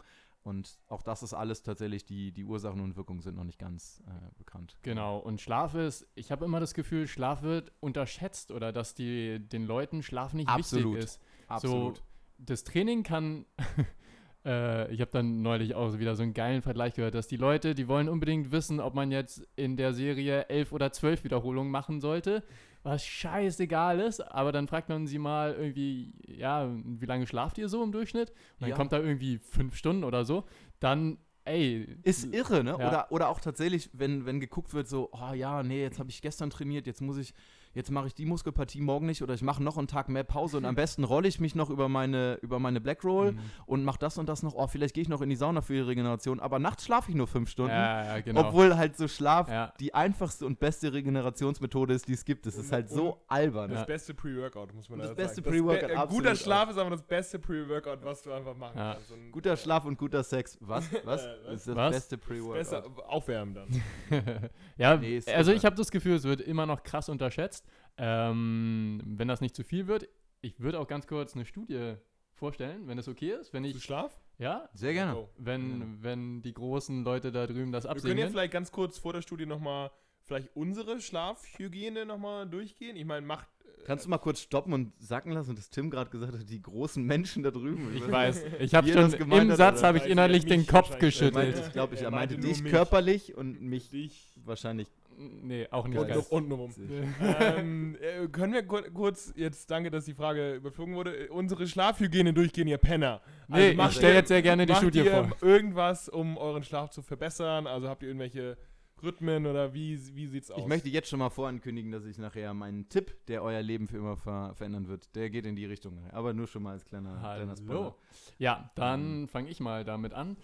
Und auch das ist alles tatsächlich, die, die Ursachen und Wirkungen sind noch nicht ganz äh, bekannt. Genau, und Schlaf ist, ich habe immer das Gefühl, Schlaf wird unterschätzt oder dass die, den Leuten Schlaf nicht Absolut. wichtig ist. Absolut. So, das Training kann, äh, ich habe dann neulich auch wieder so einen geilen Vergleich gehört, dass die Leute, die wollen unbedingt wissen, ob man jetzt in der Serie elf oder zwölf Wiederholungen machen sollte, was scheißegal ist, aber dann fragt man sie mal irgendwie, ja, wie lange schlaft ihr so im Durchschnitt? Und dann Ja. kommt da irgendwie fünf Stunden oder so, dann, ey. Ist irre, ne? Ja. Oder, oder auch tatsächlich, wenn, wenn geguckt wird, so, oh ja, nee, jetzt habe ich gestern trainiert, jetzt muss ich, jetzt mache ich die Muskelpartie morgen nicht oder ich mache noch einen Tag mehr Pause und am besten rolle ich mich noch über meine, über meine Black Roll Mhm. und mache das und das noch, oh, vielleicht gehe ich noch in die Sauna für die Regeneration, aber nachts schlafe ich nur fünf Stunden. Ja, ja, genau. Obwohl halt so Schlaf Ja. die einfachste und beste Regenerationsmethode ist, die es gibt. Das ist halt so albern. Das Ja. beste Pre-Workout, muss man Das da beste sagen. Pre-Workout, be- äh, absolut Guter auch. Schlaf ist aber das beste Pre-Workout, was du einfach machen Ja. kannst. Und, Guter Schlaf und guter Sex. Was? Was? Äh, Das ist das Was? beste Pre-Workout. Besser aufwärmen dann. ja, Nee, also ich habe das Gefühl, es wird immer noch krass unterschätzt. Ähm, wenn das nicht zu viel wird, ich würde auch ganz kurz eine Studie vorstellen, wenn das okay ist. Wenn Zu ich, Schlaf? ja, Sehr gerne. Wenn, wenn die großen Leute da drüben das Wir können ja vielleicht ganz kurz vor der Studie nochmal vielleicht unsere Schlafhygiene nochmal durchgehen. Ich meine, macht. äh, Kannst du mal kurz stoppen und sacken lassen, dass Tim gerade gesagt hat, die großen Menschen da drüben. Ich weiß, ich habe schon im hat, Satz habe ich er innerlich den Kopf meinte, geschüttelt. ich glaube, ich, er Er meinte meinte dich körperlich und mich dich wahrscheinlich. Nee, auch nicht und, geil. und um. ähm, äh, können wir kur- kurz, jetzt danke, dass die Frage überflogen wurde, äh, unsere Schlafhygiene durchgehen, ihr Penner. Also Nee, ich stelle jetzt sehr gerne die macht Studie ihr vor. irgendwas, um euren Schlaf zu verbessern? Also habt ihr irgendwelche Rhythmen oder wie, wie sieht's aus? Ich möchte jetzt schon mal vorankündigen, dass ich nachher meinen Tipp, der euer Leben für immer ver verändern wird, der geht in die Richtung. Aber nur schon mal als kleiner, kleiner Spoiler. Hallo. Ja, dann fange ich mal damit an.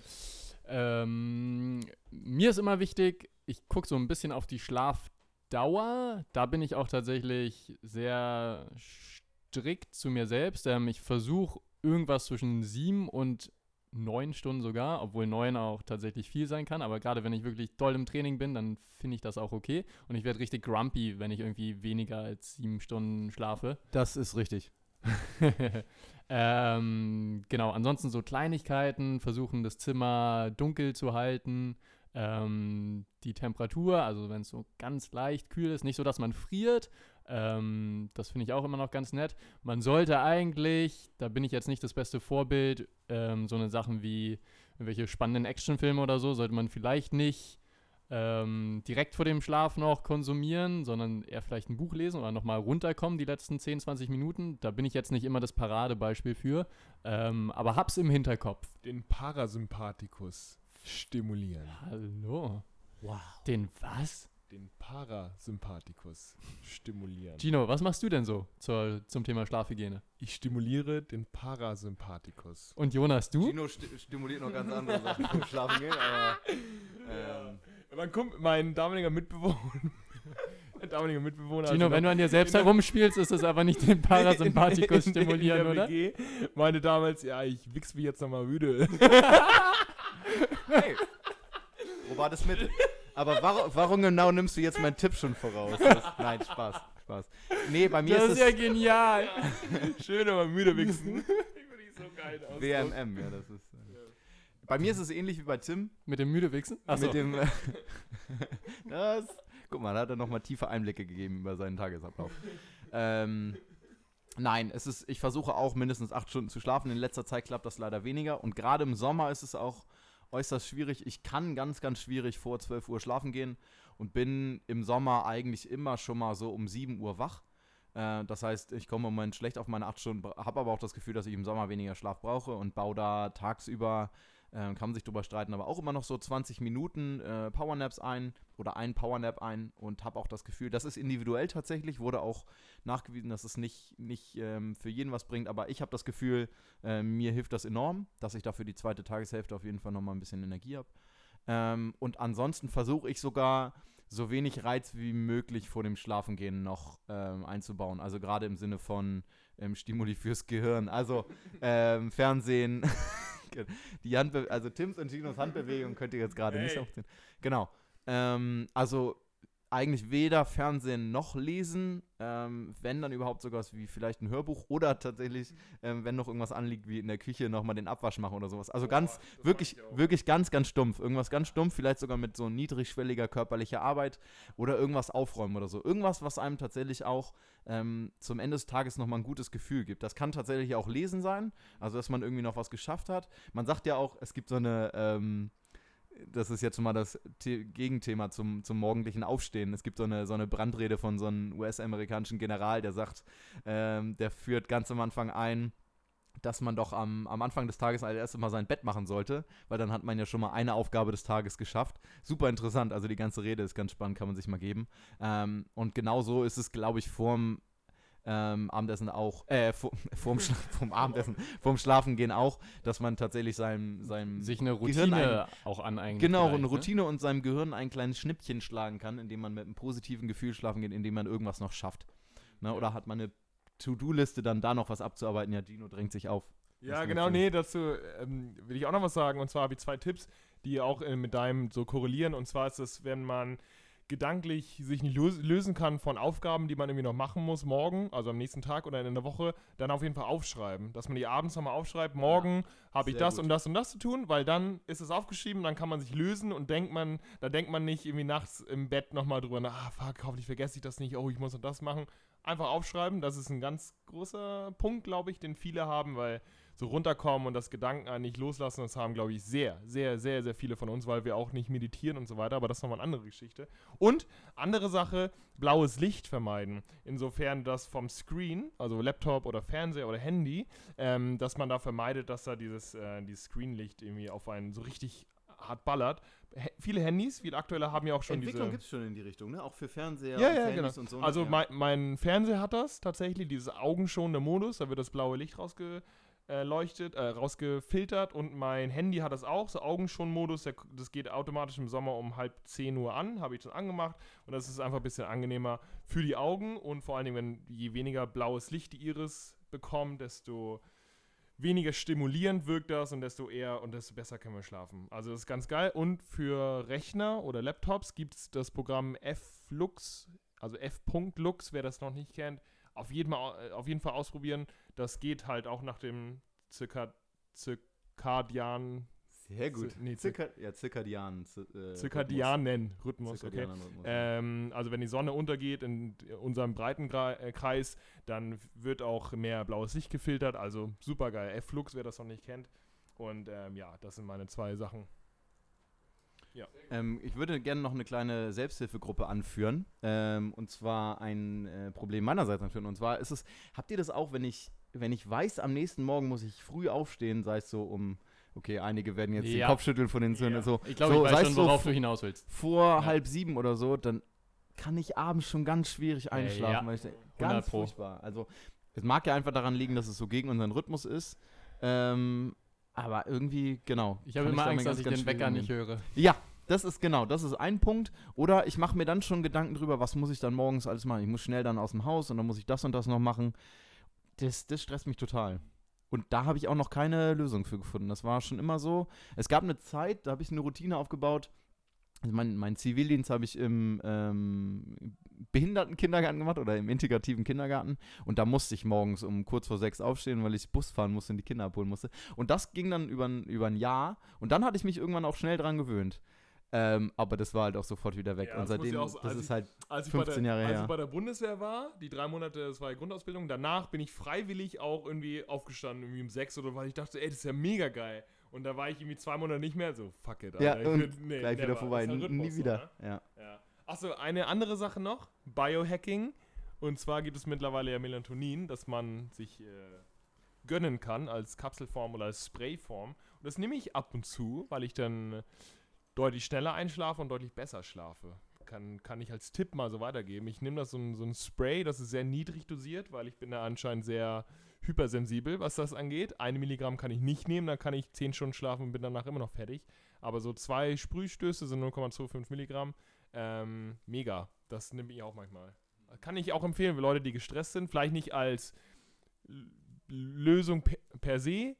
Ähm, mir ist immer wichtig, ich gucke so ein bisschen auf die Schlafdauer. Da bin ich auch tatsächlich sehr strikt zu mir selbst. Ähm, ich versuche irgendwas zwischen sieben und neun Stunden sogar, obwohl neun auch tatsächlich viel sein kann. Aber gerade wenn ich wirklich doll im Training bin, dann finde ich das auch okay. Und ich werde richtig grumpy, wenn ich irgendwie weniger als sieben Stunden schlafe. Das ist richtig. ähm, genau, ansonsten so Kleinigkeiten, versuchen das Zimmer dunkel zu halten, ähm, die Temperatur, also wenn es so ganz leicht kühl ist, nicht so, dass man friert, ähm, das finde ich auch immer noch ganz nett. Man sollte eigentlich, da bin ich jetzt nicht das beste Vorbild, ähm, so eine Sachen wie irgendwelche spannenden Actionfilme oder so, sollte man vielleicht nicht ähm, direkt vor dem Schlaf noch konsumieren, sondern eher vielleicht ein Buch lesen oder nochmal runterkommen die letzten 10, 20 Minuten. Da bin ich jetzt nicht immer das Paradebeispiel für, ähm, aber hab's im Hinterkopf. Den Parasympathikus stimulieren. Hallo. Wow. Den was? Den Parasympathikus stimulieren. Gino, was machst du denn so zur, zum Thema Schlafhygiene? Ich stimuliere den Parasympathikus. Und Jonas, du? Gino sti stimuliert noch ganz andere Sachen vom Schlafen gehen, aber. Ähm, Mein, Kump mein damaliger Mitbewohner. mein damaliger Mitbewohner. Gino, also wenn du an dir selbst in der- herumspielst, ist das aber nicht den Parasympathikus in- in- in stimulieren, der oder? WG meinte damals, ja, ich wichs mich jetzt nochmal müde. hey, wo war das Mittel? Aber warum, warum genau nimmst du jetzt meinen Tipp schon voraus? Nein, Spaß, Spaß. Nee, bei mir Das ist ist ja es genial. Schön, aber müde wichsen. Ich finde ich so geil aus. WMM, ja, das ist. Äh, bei mir ist es ähnlich wie bei Tim. Mit dem müde Wichsen? Achso. Mit dem. Äh, das, guck mal, da hat er nochmal tiefe Einblicke gegeben über seinen Tagesablauf. Ähm, nein, es ist, ich versuche auch mindestens acht Stunden zu schlafen. In letzter Zeit klappt das leider weniger. Und gerade im Sommer ist es auch äußerst schwierig. Ich kann ganz, ganz schwierig vor 12 Uhr schlafen gehen und bin im Sommer eigentlich immer schon mal so um 7 Uhr wach. Äh, das heißt, ich komme im Moment schlecht auf meine 8 Stunden, habe aber auch das Gefühl, dass ich im Sommer weniger Schlaf brauche und baue da tagsüber kann man sich drüber streiten, aber auch immer noch so 20 Minuten äh, Powernaps ein oder einen Powernap ein und habe auch das Gefühl, das ist individuell tatsächlich, wurde auch nachgewiesen, dass es nicht, nicht ähm, für jeden was bringt, aber ich habe das Gefühl, äh, mir hilft das enorm, dass ich dafür die zweite Tageshälfte auf jeden Fall nochmal ein bisschen Energie habe. Ähm, und ansonsten versuche ich sogar so wenig Reiz wie möglich vor dem Schlafengehen noch ähm, einzubauen. Also gerade im Sinne von ähm, Stimuli fürs Gehirn. Also ähm, Fernsehen, die Handbe also Tims und Ginos Handbewegung könnt ihr jetzt gerade nicht Hey. aufsehen. Genau. Ähm, also eigentlich weder Fernsehen noch lesen, ähm, wenn dann überhaupt sowas wie vielleicht ein Hörbuch oder tatsächlich, ähm, wenn noch irgendwas anliegt, wie in der Küche nochmal den Abwasch machen oder sowas. Also ganz, wirklich, wirklich ganz, ganz stumpf. Irgendwas ganz stumpf, vielleicht sogar mit so niedrigschwelliger körperlicher Arbeit oder irgendwas aufräumen oder so. Irgendwas, was einem tatsächlich auch ähm, zum Ende des Tages nochmal ein gutes Gefühl gibt. Das kann tatsächlich auch Lesen sein, also dass man irgendwie noch was geschafft hat. Man sagt ja auch, es gibt so eine, ähm, das ist jetzt mal das The Gegenthema zum, zum morgendlichen Aufstehen. Es gibt so eine, so eine Brandrede von so einem US-amerikanischen General, der sagt, ähm, der führt ganz am Anfang ein, dass man doch am, am Anfang des Tages als erstes mal sein Bett machen sollte, weil dann hat man ja schon mal eine Aufgabe des Tages geschafft. Super interessant, also die ganze Rede ist ganz spannend, kann man sich mal geben. Ähm, und genau so ist es, glaube ich, vorm ähm, Abendessen auch, äh, vor, vorm, Schla vorm Abendessen, vorm Schlafengehen auch, dass man tatsächlich seinem, seinem Sich eine Routine auch aneignen. Genau, eine ne? Routine und seinem Gehirn ein kleines Schnippchen schlagen kann, indem man mit einem positiven Gefühl schlafen geht, indem man irgendwas noch schafft. Ne? Oder hat man eine To-Do-Liste, dann da noch was abzuarbeiten? Ja, Gino drängt sich auf. Ja, genau, nee, dazu ähm, will ich auch noch was sagen. Und zwar habe ich zwei Tipps, die auch äh, mit deinem so korrelieren. Und zwar ist es, wenn man gedanklich sich nicht lös lösen kann von Aufgaben, die man irgendwie noch machen muss, morgen, also am nächsten Tag oder in der Woche, dann auf jeden Fall aufschreiben. Dass man die abends nochmal aufschreibt, morgen habe ich das gut. und das und das zu tun, weil dann ist es aufgeschrieben, dann kann man sich lösen und denkt man, da denkt man nicht irgendwie nachts im Bett nochmal drüber ah fuck, hoffentlich vergesse ich das nicht, oh, ich muss noch das machen. Einfach aufschreiben, das ist ein ganz großer Punkt, glaube ich, den viele haben, weil so runterkommen und das Gedanken eigentlich loslassen, das haben, glaube ich, sehr, sehr, sehr, sehr viele von uns, weil wir auch nicht meditieren und so weiter, aber das ist nochmal eine andere Geschichte. Und andere Sache, blaues Licht vermeiden. Insofern das vom Screen, also Laptop oder Fernseher oder Handy, ähm, dass man da vermeidet, dass da dieses, äh, dieses Screenlicht irgendwie auf einen so richtig hart ballert. H viele Handys, viele aktuelle haben ja auch schon Entwicklung gibt es schon in die Richtung, ne? Auch für Fernseher Ja, und ja, Handys genau. und so. Also ja. mein, mein Fernseher hat das tatsächlich, dieses augenschonende Modus, da wird das blaue Licht rausgeleuchtet, äh, äh, rausgefiltert und mein Handy hat das auch, so Augenschonmodus, das geht automatisch im Sommer um halb 10 Uhr an, habe ich das angemacht und das ist einfach ein bisschen angenehmer für die Augen und vor allen Dingen, wenn je weniger blaues Licht die Iris bekommt, desto weniger stimulierend wirkt das und desto eher und desto besser können wir schlafen. Also das ist ganz geil. Und für Rechner oder Laptops gibt es das Programm F-Lux, also F.Lux, wer das noch nicht kennt, auf jeden, Mal, äh, auf jeden Fall ausprobieren. Das geht halt auch nach dem Zirka, Zirkadian, Sehr gut. Nee, Zirka ja, Zirkadian. Zi- äh, Zirkadianen Rhythmus, okay. Zirkadianen Rhythmus. Ähm, also wenn die Sonne untergeht in unserem Breitenkreis, dann wird auch mehr blaues Licht gefiltert. Also super geil. F-Flux, wer das noch nicht kennt. Und ähm, ja, das sind meine zwei Sachen. Ja. Ähm, ich würde gerne noch eine kleine Selbsthilfegruppe anführen. Ähm, und zwar ein äh, Problem meinerseits natürlich. Und zwar ist es, habt ihr das auch, wenn ich, wenn ich weiß, am nächsten Morgen muss ich früh aufstehen, sei es so um, okay, einige werden jetzt Ja. den Kopf schütteln von den Söhnen, Ja. so, Ich glaube, so, ich weiß schon, so worauf fu- du hinaus willst. vor Ja. halb sieben oder so, dann kann ich abends schon ganz schwierig einschlafen, ja. weil ich 100 ganz furchtbar. Also es mag ja einfach daran liegen, dass es so gegen unseren Rhythmus ist. Ähm, aber irgendwie, genau. Ich habe immer damit Angst, dass ich den Wecker nicht höre. Ja, das ist genau, das ist ein Punkt. Oder ich mache mir dann schon Gedanken drüber, was muss ich dann morgens alles machen. Ich muss schnell dann aus dem Haus und dann muss ich das und das noch machen. Das, das stresst mich total. Und da habe ich auch noch keine Lösung für gefunden. Das war schon immer so. Es gab eine Zeit, da habe ich eine Routine aufgebaut. Mein, mein Zivildienst habe ich im ähm, Behindertenkindergarten gemacht oder im integrativen Kindergarten. Und da musste ich morgens um kurz vor sechs aufstehen, weil ich Bus fahren musste und die Kinder abholen musste. Und das ging dann über, ein- über ein Jahr. Und dann hatte ich mich irgendwann auch schnell dran gewöhnt. Ähm, aber das war halt auch sofort wieder weg. Ja, und seitdem, ja so- das als ist ich- halt, Als ich 15 bei der, Jahre als her. ich bei der Bundeswehr war, die drei Monate, das war die Grundausbildung, danach bin ich freiwillig auch irgendwie aufgestanden, irgendwie um sechs oder weil ich dachte, ey, das ist ja mega geil. Und da war ich irgendwie zwei Monate nicht mehr so, fuck it. ja, Alter, ich und will- nee, gleich wieder never. vorbei. Das ist ein Nie Rhythmus, wieder. So, ne? ja. ja. Achso, eine andere Sache noch, Biohacking. Und zwar gibt es mittlerweile ja Melatonin, das man sich äh, gönnen kann als Kapselform oder als Sprayform. Und das nehme ich ab und zu, weil ich dann äh, deutlich schneller einschlafe und deutlich besser schlafe. Kann, kann ich als Tipp mal so weitergeben. Ich nehme das so ein, so ein Spray, das ist sehr niedrig dosiert, weil ich bin da anscheinend sehr hypersensibel, was das angeht. Eine Milligramm kann ich nicht nehmen, dann kann ich 10 Stunden schlafen und bin danach immer noch fertig. Aber so zwei Sprühstöße sind 0,25 Milligramm. Ähm, mega. Das nehme ich auch manchmal. Kann ich auch empfehlen für Leute, die gestresst sind. Vielleicht nicht als Lösung per, per se,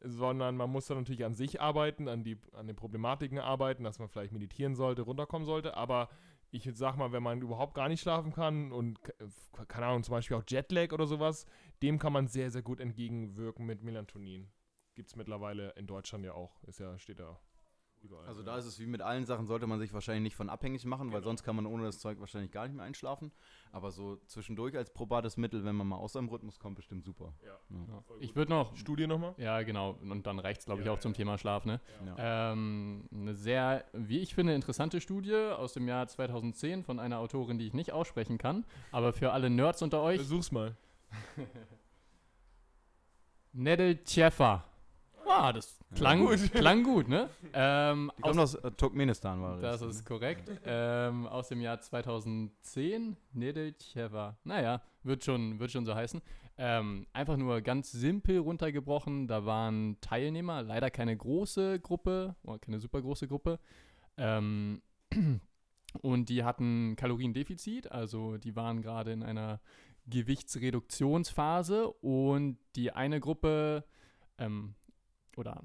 sondern man muss dann natürlich an sich arbeiten, an, die, an den Problematiken arbeiten, dass man vielleicht meditieren sollte, runterkommen sollte. Aber ich sag mal, wenn man überhaupt gar nicht schlafen kann und, keine Ahnung, zum Beispiel auch Jetlag oder sowas, dem kann man sehr, sehr gut entgegenwirken mit Melatonin. Gibt es mittlerweile in Deutschland ja auch. Ist ja, steht da überall. Also da ist es wie mit allen Sachen, sollte man sich wahrscheinlich nicht von abhängig machen, weil Genau. sonst kann man ohne das Zeug wahrscheinlich gar nicht mehr einschlafen. Aber so zwischendurch als probates Mittel, wenn man mal aus seinem Rhythmus kommt, bestimmt super. Ja. Ja. Ich würde noch, Studie nochmal? ja genau, und dann reicht es, glaube ich, Ja, auch zum. Thema Schlaf, ne? Ja. Ähm, eine sehr, wie ich finde, interessante Studie aus dem Jahr 2010 von einer Autorin, die ich nicht aussprechen kann, aber für alle Nerds unter euch, Versuch's mal. Nedelcheva. Ah, das klang gut. gut, klang gut ne? Ähm, Die kommt aus äh, Turkmenistan, war Das das. ist korrekt. ähm, aus dem Jahr 2010. Nedelcheva. Naja, wird schon, wird schon so heißen. Ähm, einfach nur ganz simpel runtergebrochen. Da waren Teilnehmer, leider keine große Gruppe, oder keine super große Gruppe. Ähm, und die hatten Kaloriendefizit, also die waren gerade in einer Gewichtsreduktionsphase und die eine Gruppe, ähm, oder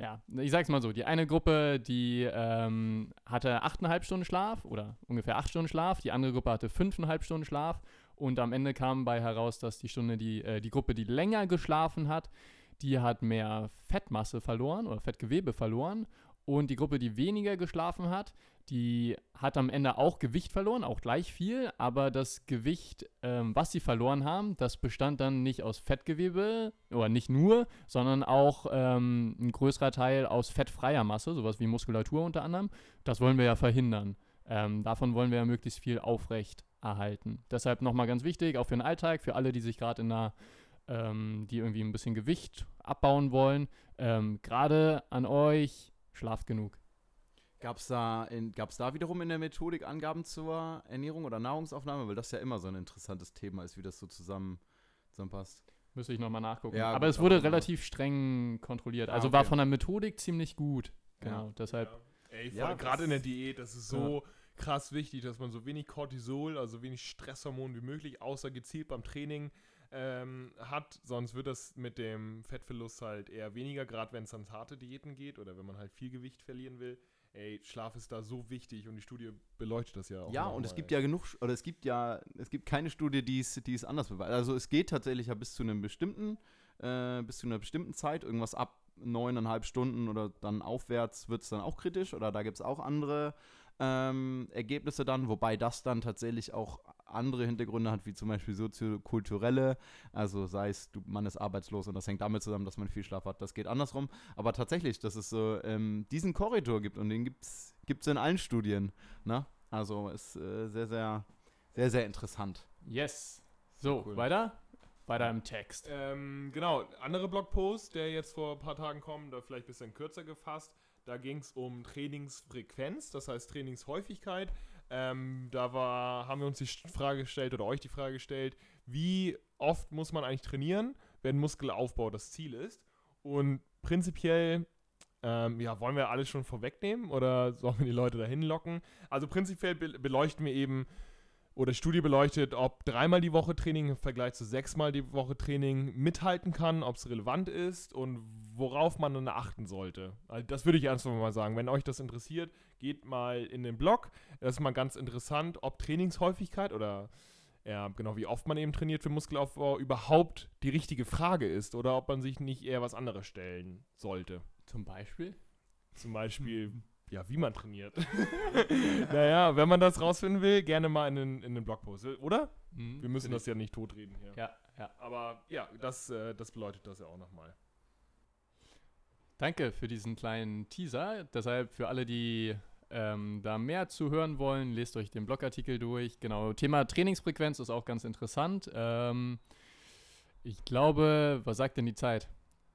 ja, ich sag's mal so, die eine Gruppe, die ähm, hatte 8,5 Stunden Schlaf oder ungefähr 8 Stunden Schlaf, die andere Gruppe hatte 5,5 Stunden Schlaf und am Ende kam bei heraus, dass die Stunde, die, äh, die Gruppe, die länger geschlafen hat, die hat mehr Fettmasse verloren oder Fettgewebe verloren und die Gruppe, die weniger geschlafen hat, die hat am Ende auch Gewicht verloren, auch gleich viel, aber das Gewicht, ähm, was sie verloren haben, das bestand dann nicht aus Fettgewebe oder nicht nur, sondern auch ähm, ein größerer Teil aus fettfreier Masse, sowas wie Muskulatur unter anderem. Das wollen wir ja verhindern. Ähm, davon wollen wir ja möglichst viel aufrecht erhalten. Deshalb nochmal ganz wichtig, auch für den Alltag, für alle, die sich gerade in einer, ähm, die irgendwie ein bisschen Gewicht abbauen wollen, gerade an euch, schlaft genug. Gab es da, in- gab's da wiederum in der Methodik Angaben zur Ernährung oder Nahrungsaufnahme? Weil das ja immer so ein interessantes Thema ist, wie das so zusammen, zusammenpasst. Müsste ich nochmal nachgucken. Ja, Aber gut, es wurde aber- relativ streng kontrolliert. Ah, Also war okay. von der Methodik ziemlich gut. Ja. Genau, deshalb. Ja. Ey, Ja, gerade in der Diät, das ist so krass wichtig, dass man so wenig Cortisol, also wenig Stresshormon wie möglich, außer gezielt beim Training ähm, hat. Sonst wird das mit dem Fettverlust halt eher weniger, gerade wenn es ans harte Diäten geht oder wenn man halt viel Gewicht verlieren will. Ey, Schlaf ist da so wichtig und die Studie beleuchtet das ja auch. Ja, und es gibt ey. ja genug, oder es gibt ja, es gibt keine Studie, die es, die es anders beweist. Also es geht tatsächlich ja bis zu einem bestimmten, äh, bis zu einer bestimmten Zeit, irgendwas ab neuneinhalb Stunden oder dann aufwärts wird es dann auch kritisch oder da gibt es auch andere ähm, Ergebnisse dann, wobei das dann tatsächlich auch andere Hintergründe hat, wie zum Beispiel soziokulturelle. Also sei es, du, man ist arbeitslos und das hängt damit zusammen, dass man viel Schlaf hat. Das geht andersrum. Aber tatsächlich, dass es so ähm, diesen Korridor gibt und den gibt es in allen Studien. Ne? Also ist äh, sehr, sehr, sehr, sehr interessant. Yes. So, Cool. weiter? Weiter im Text. Ähm, genau, andere Blogpost, der jetzt vor ein paar Tagen kommt, da vielleicht ein bisschen kürzer gefasst. Da ging es um Trainingsfrequenz, das heißt Trainingshäufigkeit. Ähm, da war, haben wir uns die Frage gestellt oder euch die Frage gestellt, wie oft muss man eigentlich trainieren, wenn Muskelaufbau das Ziel ist? Und prinzipiell, ähm, ja, wollen wir alles schon vorwegnehmen oder sollen wir die Leute dahin locken? Also prinzipiell be beleuchten wir eben, oder Studie beleuchtet, ob dreimal die Woche Training im Vergleich zu sechsmal die Woche Training mithalten kann, ob es relevant ist und worauf man dann achten sollte. Also das würde ich einfach mal sagen. Wenn euch das interessiert, geht mal in den Blog. Das ist mal ganz interessant, ob Trainingshäufigkeit oder ja, genau wie oft man eben trainiert für Muskelaufbau überhaupt die richtige Frage ist oder ob man sich nicht eher was anderes stellen sollte. Zum Beispiel? Zum Beispiel, ja, wie man trainiert. naja, wenn man das rausfinden will, gerne mal in den, in den Blogpost, oder? Wir müssen das ja nicht totreden hier. Ja, ja. Aber ja, das, äh, das bedeutet das ja auch nochmal. Danke für diesen kleinen Teaser. Deshalb für alle, die ähm, da mehr zu hören wollen, lest euch den Blogartikel durch. Genau, Thema Trainingsfrequenz ist auch ganz interessant. Ähm, ich glaube, was sagt denn die Zeit?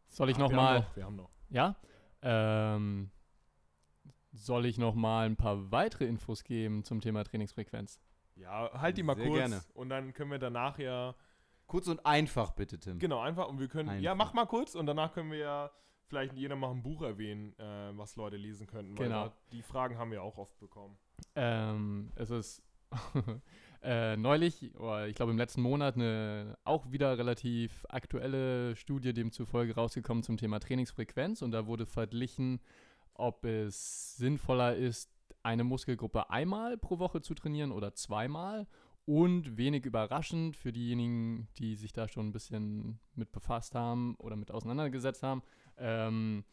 Soll ich Ah, wir nochmal? Wir haben noch. Ja? Ähm, soll ich nochmal ein paar weitere Infos geben zum Thema Trainingsfrequenz? Ja, halt die mal Sehr kurz gerne. und dann können wir danach ja, Kurz und einfach, bitte, Tim. genau, einfach und wir können, ja, Einfach. mach mal kurz und danach können wir ja vielleicht jeder mal ein Buch erwähnen, äh, was Leute lesen könnten. weil Genau. da- Die Fragen haben wir auch oft bekommen. Ähm, es ist äh, neulich, oder ich glaube im letzten Monat, eine auch wieder relativ aktuelle Studie demzufolge rausgekommen zum Thema Trainingsfrequenz und da wurde verglichen, ob es sinnvoller ist, eine Muskelgruppe einmal pro Woche zu trainieren oder zweimal. Und wenig überraschend für diejenigen, die sich da schon ein bisschen mit befasst haben oder mit auseinandergesetzt haben, ähm,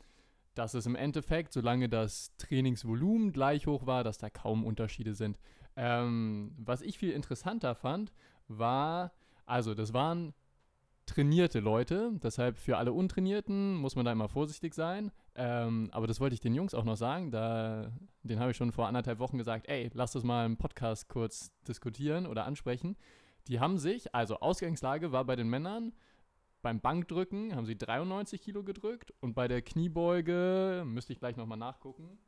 dass es im Endeffekt, solange das Trainingsvolumen gleich hoch war, dass da kaum Unterschiede sind. Ähm, was ich viel interessanter fand, war, also das waren trainierte Leute, deshalb für alle Untrainierten muss man da immer vorsichtig sein. Ähm, aber das wollte ich den Jungs auch noch sagen, da, den habe ich schon vor anderthalb Wochen gesagt, ey, lass das mal im Podcast kurz diskutieren oder ansprechen. Die haben sich, also Ausgangslage war bei den Männern, beim Bankdrücken haben sie 93 Kilo gedrückt und bei der Kniebeuge, müsste ich gleich nochmal nachgucken,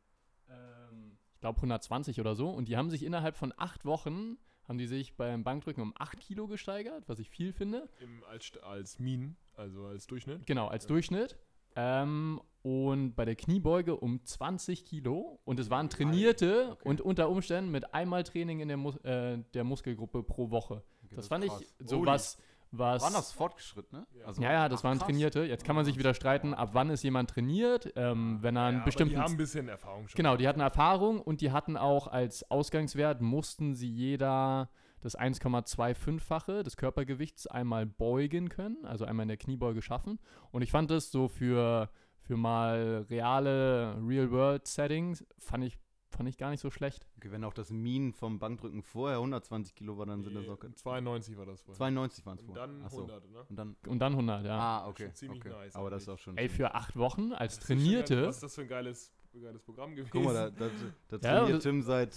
ähm, ich glaube 120 oder so. Und die haben sich innerhalb von acht Wochen, haben die sich beim Bankdrücken um 8 Kilo gesteigert, was ich viel finde. Im, als, als Mean, also als Durchschnitt. Genau, als Ja. Durchschnitt. Ähm, und bei der Kniebeuge um 20 Kilo. Und es waren trainierte okay. und unter Umständen mit einmal Training in der, Mus äh, der Muskelgruppe pro Woche. Okay, das fand krass. ich so Holy. was, was. Waren das fortgeschrittene? Ja. Also, ja, ja, das ach, waren krass. trainierte. Jetzt kann man sich wieder streiten, ab wann ist jemand trainiert, ähm, wenn er einen Ja, aber bestimmten die haben ein bisschen Erfahrung schon. Genau, die hatten Erfahrung und die hatten auch als Ausgangswert, mussten sie jeder das 1,25-fache des Körpergewichts einmal beugen können, also einmal in der Kniebeuge schaffen. Und ich fand das so für, für mal reale Real-World-Settings, fand ich, fand ich gar nicht so schlecht. Okay, wenn auch das Mean vom Bankdrücken vorher 120 Kilo war, dann sind das auch Nee, 92 war das vorher. 92 waren es Und vorher. dann Ach so. 100, ne? Und dann. Und dann 100, ja. Ah, okay. ziemlich okay. nice Aber das ist eigentlich. auch schon. Ey, für acht Wochen als Das ist schon geil. Trainierte. Was ist das für ein geiles, geiles Programm gewesen? Guck mal, da, da, da Ja, trainiert das- Tim seit.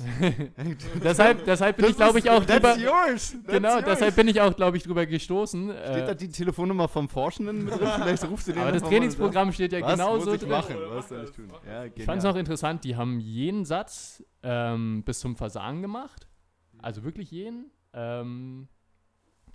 deshalb, deshalb bin ich, glaube ich, auch drüber. That's yours! That's Genau, yours. deshalb bin ich auch, glaube ich, drüber gestoßen. Steht äh, da die Telefonnummer vom Forschenden mit drin? Vielleicht rufst du den aber das Trainingsprogramm steht ja Was genauso muss ich drin. machen? Was soll ich das, tun? Ja, das. Ich fand es auch interessant, die haben jeden Satz ähm, bis zum Versagen gemacht. Also wirklich jeden. Ähm,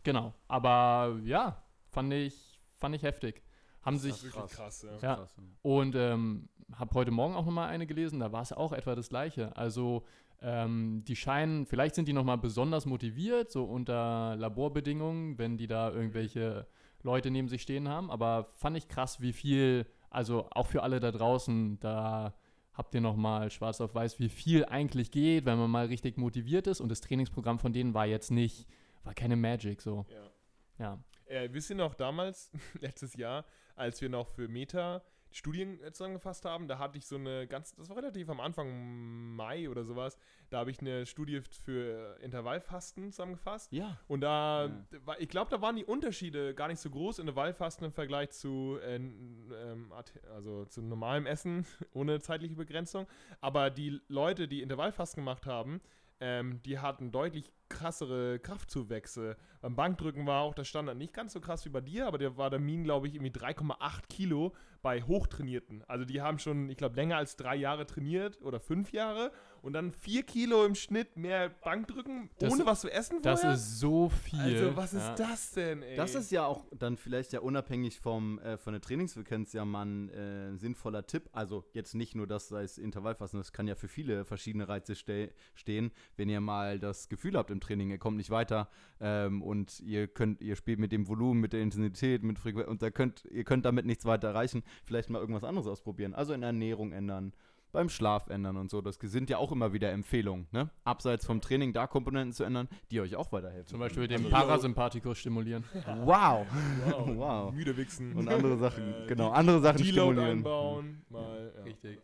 genau. Aber ja, fand ich, fand ich heftig. Haben Das ist sich wirklich krass, ja. Ja. Krass, und ähm, habe heute Morgen auch nochmal eine gelesen, da war es auch etwa das gleiche. Also ähm, die scheinen, vielleicht sind die nochmal besonders motiviert, so unter Laborbedingungen, wenn die da irgendwelche Leute neben sich stehen haben. Aber fand ich krass, wie viel, also auch für alle da draußen, da habt ihr nochmal schwarz auf weiß, wie viel eigentlich geht, wenn man mal richtig motiviert ist. Und das Trainingsprogramm von denen war jetzt nicht, war keine Magic so. ja. Ja. Äh, wisst ihr noch damals, letztes Jahr, als wir noch für Meta Studien äh, zusammengefasst haben. Da hatte ich so eine ganz, das war relativ am Anfang Mai oder sowas, da habe ich eine Studie für Intervallfasten zusammengefasst. Ja. Und da, war- ich glaube, da waren die Unterschiede gar nicht so groß Intervallfasten im Vergleich zu, äh, ähm, also zu normalem Essen ohne zeitliche Begrenzung. Aber die Leute, die Intervallfasten gemacht haben, ähm, die hatten deutlich krassere Kraftzuwächse. Beim Bankdrücken war auch der Standard nicht ganz so krass wie bei dir, aber der war der Min, glaube ich, irgendwie 3,8 Kilo bei Hochtrainierten. Also die haben schon, ich glaube, länger als drei Jahre trainiert oder fünf Jahre und dann vier Kilo im Schnitt mehr Bankdrücken, Das- ohne was zu essen Das vorher. ist so viel. also was ist ja. das denn, ey? Das ist ja auch dann vielleicht ja unabhängig vom, äh, von der Trainingsfrequenz ja mal ein äh, sinnvoller Tipp. Also jetzt nicht nur das, sei es Intervallfasten, das kann ja für viele verschiedene Reize ste stehen. Wenn ihr mal das Gefühl habt im Training, ihr kommt nicht weiter ähm, und ihr könnt, ihr spielt mit dem Volumen, mit der Intensität, mit Frequenz und da könnt, ihr könnt damit nichts weiter erreichen, vielleicht mal irgendwas anderes ausprobieren. Also in der Ernährung ändern. Beim Schlaf ändern und so. Das sind ja auch immer wieder Empfehlungen, ne? Abseits vom Training da Komponenten zu ändern, die euch auch weiterhelfen. Zum Beispiel den Also- Parasympathikus stimulieren. Wow! wow. Wow. Müde wichsen. Und andere Sachen, Äh, genau, andere Sachen stimulieren. einbauen. Mal, ja. Richtig.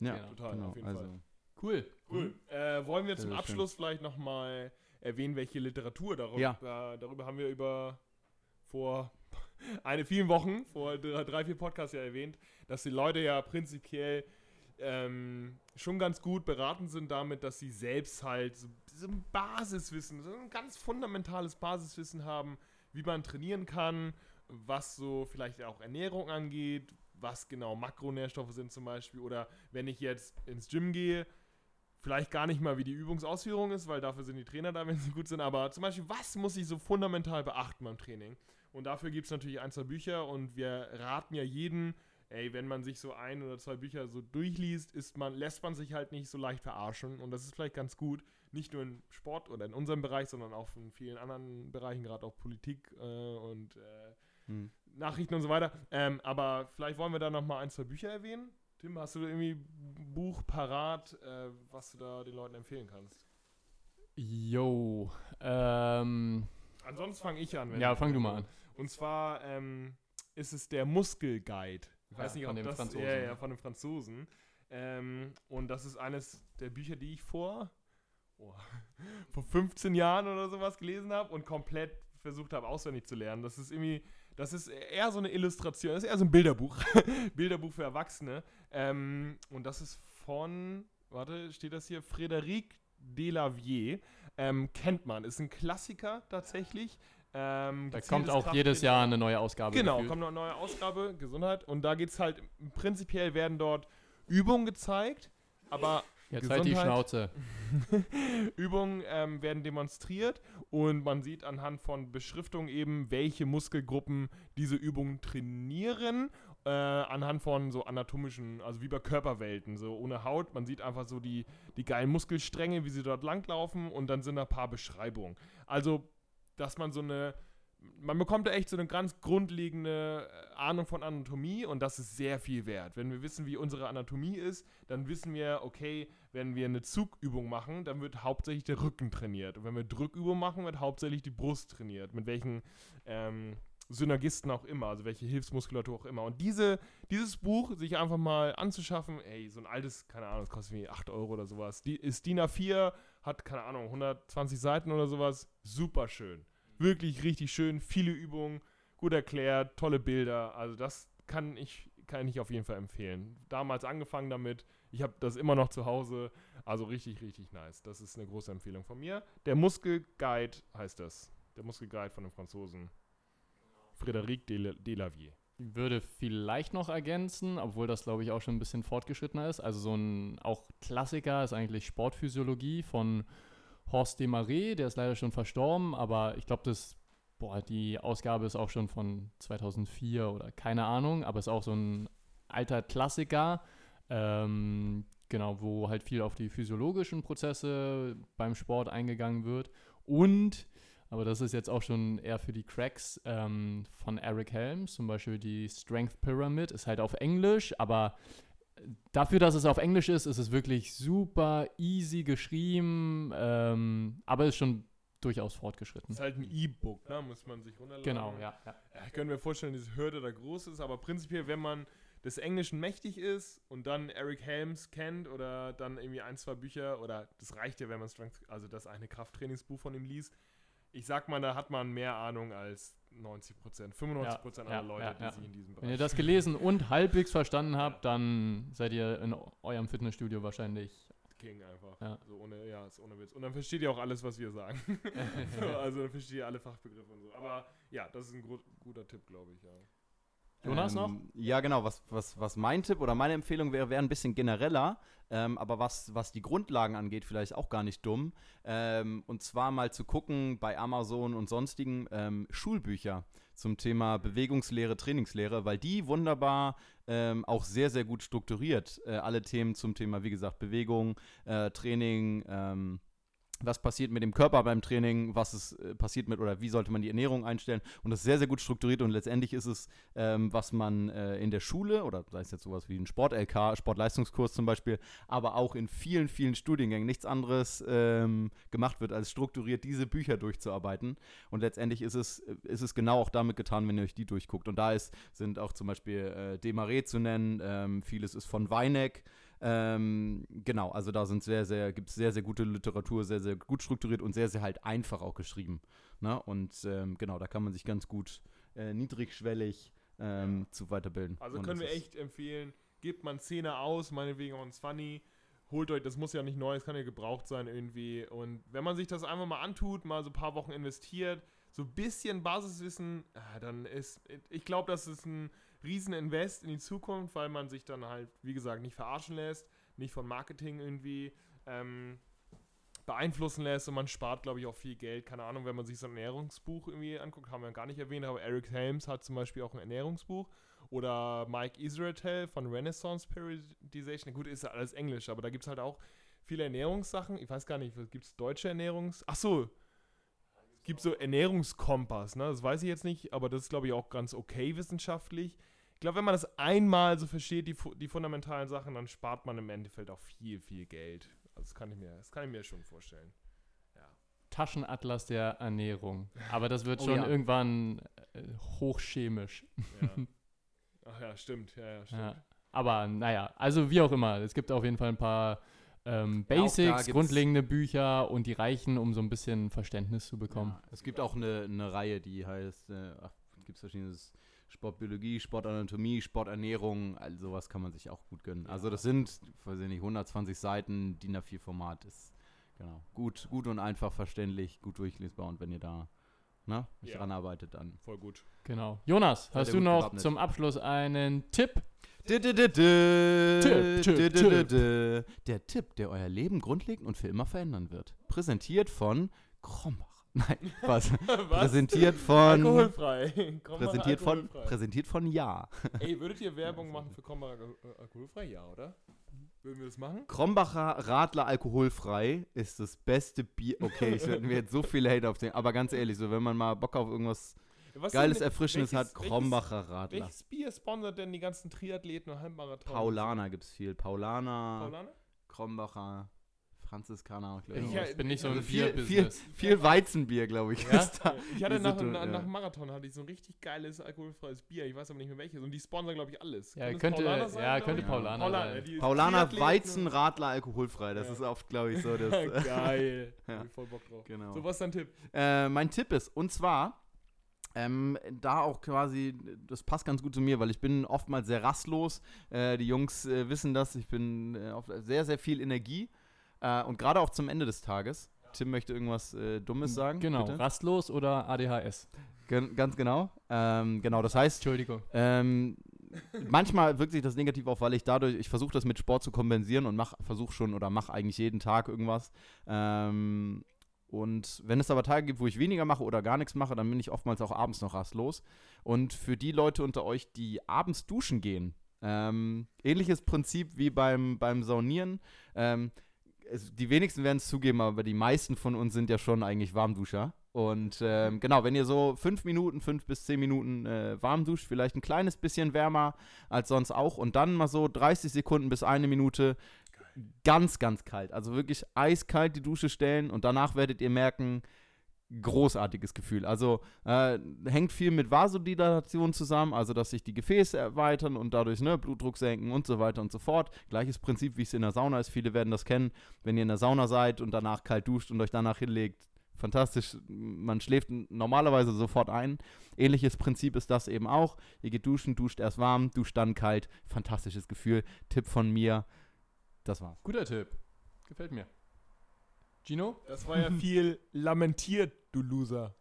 Ja, ja. Ja. Total, genau. auf jeden also, Fall. Cool. Cool. Äh, wollen wir zum Abschluss vielleicht nochmal erwähnen, welche Literatur darüber, Ja. äh, darüber haben wir über vor eine vielen Wochen, vor drei, vier Podcasts ja erwähnt, dass die Leute ja prinzipiell ähm, schon ganz gut beraten sind damit, dass sie selbst halt so, so ein Basiswissen, so ein ganz fundamentales Basiswissen haben, wie man trainieren kann, was so vielleicht auch Ernährung angeht, was genau Makronährstoffe sind zum Beispiel, oder wenn ich jetzt ins Gym gehe, vielleicht gar nicht mal, wie die Übungsausführung ist, weil dafür sind die Trainer da, wenn sie gut sind, aber zum Beispiel, was muss ich so fundamental beachten beim Training? Und dafür gibt es natürlich ein, zwei Bücher und wir raten ja jeden, ey, wenn man sich so ein oder zwei Bücher so durchliest, ist man, lässt man sich halt nicht so leicht verarschen und das ist vielleicht ganz gut, nicht nur im Sport oder in unserem Bereich, sondern auch in vielen anderen Bereichen, gerade auch Politik äh, und äh, hm. Nachrichten und so weiter. Ähm, aber vielleicht wollen wir da noch mal ein, zwei Bücher erwähnen. Tim, hast du irgendwie ein Buch parat, äh, was du da den Leuten empfehlen kannst? Yo. Ähm, Ansonsten fange ich an. wenn- ja, fang du mal an. Und zwar ähm, ist es der Muskelguide. Ich weiß Ja, nicht, von ob dem das Franzosen. Ja, ja, von den Franzosen. Ähm, und das ist eines der Bücher, die ich vor, oh, vor 15 Jahren oder sowas gelesen habe und komplett versucht habe, auswendig zu lernen. Das ist irgendwie, das ist eher so eine Illustration, das ist eher so ein Bilderbuch. Bilderbuch für Erwachsene. Ähm, und das ist von, warte, steht das hier? Frédéric Delavier. Ähm, kennt man, ist ein Klassiker tatsächlich. Ähm, Da kommt auch Krafttraining. jedes Jahr eine neue Ausgabe. Genau, gefühlt. kommt noch eine neue Ausgabe, Gesundheit. Und da geht es halt, prinzipiell werden dort Übungen gezeigt, aber Jetzt halt die Gesundheit. Schnauze. Übungen ähm, werden demonstriert und man sieht anhand von Beschriftung eben, welche Muskelgruppen diese Übungen trainieren. Äh, anhand von so anatomischen, also wie bei Körperwelten, so ohne Haut. Man sieht einfach so die, die geilen Muskelstränge, wie sie dort langlaufen und dann sind da ein paar Beschreibungen. Also, dass man so eine, man bekommt da echt so eine ganz grundlegende äh, Ahnung von Anatomie und das ist sehr viel wert. Wenn wir wissen, wie unsere Anatomie ist, dann wissen wir, okay, wenn wir eine Zugübung machen, dann wird hauptsächlich der Rücken trainiert. Und wenn wir Drückübungen machen, wird hauptsächlich die Brust trainiert. Mit welchen ähm, Synergisten auch immer, also welche Hilfsmuskulatur auch immer. Und diese, dieses Buch sich einfach mal anzuschaffen, ey, so ein altes, keine Ahnung, das kostet wie 8 Euro oder sowas. Die ist DIN A4, hat, keine Ahnung, 120 Seiten oder sowas. Super schön. Wirklich richtig schön, viele Übungen, gut erklärt, tolle Bilder. Also das kann ich, kann ich auf jeden Fall empfehlen. Damals angefangen damit, ich habe das immer noch zu Hause. Also richtig, richtig nice. Das ist eine große Empfehlung von mir. Der Muskelguide heißt das. Der Muskelguide von den Franzosen. Frédéric Del- Delavier. Würde vielleicht noch ergänzen, obwohl das glaube ich auch schon ein bisschen fortgeschrittener ist. Also so ein auch Klassiker ist eigentlich Sportphysiologie von Horst Desmarais, der ist leider schon verstorben, aber ich glaube, das, boah, die Ausgabe ist auch schon von 2004 oder keine Ahnung, aber ist auch so ein alter Klassiker, ähm, genau, wo halt viel auf die physiologischen Prozesse beim Sport eingegangen wird. Und aber das ist jetzt auch schon eher für die Cracks ähm, von Eric Helms, zum Beispiel die Strength Pyramid, ist halt auf Englisch, aber dafür, dass es auf Englisch ist, ist es wirklich super easy geschrieben, ähm, aber ist schon durchaus fortgeschritten. ist halt ein E-Book, ne? muss man sich runterladen. Genau, ja. ja. Ja, ich könnte mir vorstellen, dass diese Hürde da groß ist, aber prinzipiell, wenn man des Englischen mächtig ist und dann Eric Helms kennt oder dann irgendwie ein, zwei Bücher oder das reicht ja, wenn man Strength, also das eine Krafttrainingsbuch von ihm liest. Ich sag mal, da hat man mehr Ahnung als 90 Prozent, 95 Prozent Ja, aller ja, Leute, ja, die sich in diesem Wenn ihr Bereich. das gelesen und halbwegs verstanden habt, dann seid ihr in eurem Fitnessstudio wahrscheinlich. King einfach. Ja. So ohne, ja, ist ohne Witz. Und dann versteht ihr auch alles, was wir sagen. also dann versteht ihr alle Fachbegriffe und so. Aber ja, das ist ein guter Tipp, glaube ich, Jonas noch? Ähm, Ja, genau. Was, was, was mein Tipp oder meine Empfehlung wäre, wäre ein bisschen genereller, ähm, aber was, was die Grundlagen angeht, vielleicht auch gar nicht dumm. Ähm, und zwar mal zu gucken bei Amazon und sonstigen ähm, Schulbücher zum Thema Bewegungslehre, Trainingslehre, weil die wunderbar ähm, auch sehr, sehr gut strukturiert äh, alle Themen zum Thema, wie gesagt, Bewegung, äh, Training, ähm, was passiert mit dem Körper beim Training, was ist äh, passiert mit oder wie sollte man die Ernährung einstellen. Und das ist sehr, sehr gut strukturiert und letztendlich ist es, ähm, was man äh, in der Schule oder sei es jetzt sowas wie ein Sport-LK, Sportleistungskurs zum Beispiel, aber auch in vielen, vielen Studiengängen nichts anderes ähm, gemacht wird, als strukturiert diese Bücher durchzuarbeiten. Und letztendlich ist es, äh, ist es genau auch damit getan, wenn ihr euch die durchguckt. Und da ist, sind auch zum Beispiel äh, Desmarais zu nennen, ähm, vieles ist von Weineck. Ähm, genau, also da sind sehr, sehr, gibt es sehr, sehr gute Literatur, sehr, sehr gut strukturiert und sehr, sehr halt einfach auch geschrieben. Ne? Und ähm, genau, da kann man sich ganz gut äh, niedrigschwellig ähm, zu weiterbilden. Also Und können wir echt empfehlen, gebt mal einen Zehner aus, meinetwegen auch ein Funny. Holt euch, das muss ja nicht neu, es kann ja gebraucht sein irgendwie. Und wenn man sich das einfach mal antut, mal so ein paar Wochen investiert, so ein bisschen Basiswissen, ah, dann ist, ich glaube, das ist ein riesen Invest in die Zukunft, weil man sich dann halt, wie gesagt, nicht verarschen lässt, nicht von Marketing irgendwie ähm, beeinflussen lässt und man spart, glaube ich, auch viel Geld. Keine Ahnung, wenn man sich so ein Ernährungsbuch irgendwie anguckt, haben wir gar nicht erwähnt, aber Eric Helms hat zum Beispiel auch ein Ernährungsbuch. Oder Mike Israetel von Renaissance Periodization. Gut, ist ja alles Englisch, aber da gibt es halt auch viele Ernährungssachen. Ich weiß gar nicht, gibt es deutsche Ernährungs... Ach so, gibt so Ernährungskompass, ne? Das weiß ich jetzt nicht, aber das ist, glaube ich, auch ganz okay wissenschaftlich. Ich glaube, wenn man das einmal so versteht, die, die fundamentalen Sachen, dann spart man im Endeffekt auch viel, viel Geld. Also das kann ich mir, das kann ich mir schon vorstellen. Ja. Taschenatlas der Ernährung. Aber das wird Oh schon ja. irgendwann äh, hochchemisch. ja. Ach ja, stimmt. Ja, ja, stimmt. Ja. Aber naja, also wie auch immer. Es gibt auf jeden Fall ein paar ähm, Ja, Basics, gibt's- grundlegende Bücher und die reichen, um so ein bisschen Verständnis zu bekommen. Ja, es gibt auch eine, eine Reihe, die heißt, äh, ach, gibt es verschiedenes Sportbiologie, Sportanatomie, Sporternährung, all sowas kann man sich auch gut gönnen. Also das sind, weiß ich nicht, 120 Seiten, DIN A4-Format ist genau gut, gut und einfach verständlich, gut durchlesbar und wenn ihr da ne, euch Ja. ranarbeitet, dann Voll gut. Genau. Jonas, Seid hast du noch gewappnet. zum Abschluss einen Tipp? Der Tipp, der euer Leben grundlegend und für immer verändern wird. Präsentiert von Krombach. Nein, was? Präsentiert von. Alkoholfrei. Präsentiert von, präsentiert von Ja. Ey, würdet ihr Werbung machen für Komma äh, alkoholfrei? Ja, oder? Würden wir das machen? Krombacher Radler alkoholfrei ist das beste Bier. Okay, ich werde mir jetzt so viele Hate aufsehen, aber ganz ehrlich, so wenn man mal Bock auf irgendwas Was Geiles, denn- Erfrischendes hat, welches- Krombacher Radler. Welches Bier sponsert denn die ganzen Triathleten und Halbmarathon? Paulaner gibt's viel. Paulaner, Paulaner? Krombacher, Franziskaner, glaube Ich, ich. Ja, ich bin nicht so Also ein viel, viel, viel Weizenbier, glaube ich. Ja? ist da. Ich hatte nach, sind, nach, ja. nach Marathon hatte ich so ein richtig geiles alkoholfreies Bier. Ich weiß aber nicht mehr welches. Und die sponsern, glaube ich, alles. Ja, es könnte- Paulaner sein, ja, könnte ich? Paulaner Paulaner, sein. Paulaner Triathleten- Weizen Radler alkoholfrei. Das Ja. ist oft, glaube ich, so das. Geil. Ja. Hab ich voll Bock drauf. genau. So, was ist dein Tipp? Äh, mein Tipp ist, und zwar, ähm, da auch quasi, das passt ganz gut zu mir, weil ich bin oftmals sehr rastlos. Äh, die Jungs äh, wissen das, ich bin äh, auf sehr, sehr viel Energie. Äh, und gerade auch zum Ende des Tages. Tim möchte irgendwas äh, Dummes sagen. Genau, Bitte? rastlos oder ADHS. Gen ganz genau. Ähm, genau, das heißt, Entschuldigung. ähm, manchmal wirkt sich das negativ auf, weil ich dadurch, ich versuche das mit Sport zu kompensieren und versuche schon oder mache eigentlich jeden Tag irgendwas. Ähm, und wenn es aber Tage gibt, wo ich weniger mache oder gar nichts mache, dann bin ich oftmals auch abends noch rastlos. Und für die Leute unter euch, die abends duschen gehen, ähm, ähnliches Prinzip wie beim, beim Saunieren. Ähm, es, die wenigsten werden es zugeben, aber die meisten von uns sind ja schon eigentlich Warmduscher. Und ähm, genau, wenn ihr so fünf Minuten, fünf bis zehn Minuten äh, warm duscht, vielleicht ein kleines bisschen wärmer als sonst auch und dann mal so 30 Sekunden bis eine Minute ganz, ganz kalt. Also wirklich eiskalt die Dusche stellen und danach werdet ihr merken, großartiges Gefühl. Also äh, hängt viel mit Vasodilatation zusammen, also dass sich die Gefäße erweitern und dadurch ne, Blutdruck senken und so weiter und so fort. Gleiches Prinzip, wie es in der Sauna ist. Viele werden das kennen, wenn ihr in der Sauna seid und danach kalt duscht und euch danach hinlegt. Fantastisch, man schläft normalerweise sofort ein. Ähnliches Prinzip ist das eben auch. Ihr geht duschen, duscht erst warm, duscht dann kalt. Fantastisches Gefühl. Tipp von mir. Das war's. Guter Tipp. Gefällt mir. Gino? Das war ja viel lamentiert, du Loser.